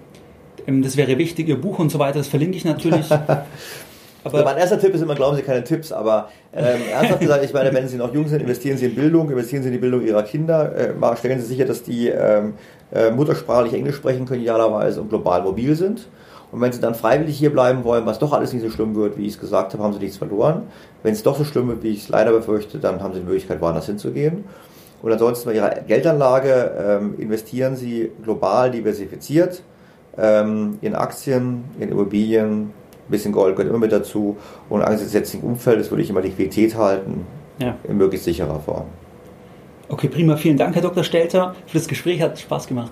ähm, das wäre wichtig, Ihr Buch und so weiter, das verlinke ich natürlich. <laughs> Aber mein erster Tipp ist immer, glauben Sie keine Tipps, aber ähm, ernsthaft gesagt, ich meine, wenn Sie noch jung sind, investieren Sie in Bildung, investieren Sie in die Bildung Ihrer Kinder, äh, stellen Sie sicher, dass die ähm, äh, muttersprachlich Englisch sprechen können, idealerweise, und global mobil sind. Und wenn sie dann freiwillig hier bleiben wollen, was doch alles nicht so schlimm wird, wie ich es gesagt habe, haben sie nichts verloren. Wenn es doch so schlimm wird, wie ich es leider befürchte, dann haben sie die Möglichkeit, woanders hinzugehen. Und ansonsten bei ihrer Geldanlage ähm, investieren sie global diversifiziert ähm, in Aktien, in Immobilien, ein bisschen Gold gehört immer mit dazu. Und angesichts des jetzigen Umfeldes würde ich immer Liquidität halten, ja. in möglichst sicherer Form. Okay, prima. Vielen Dank, Herr Dr. Stelter, für das Gespräch. Hat Spaß gemacht.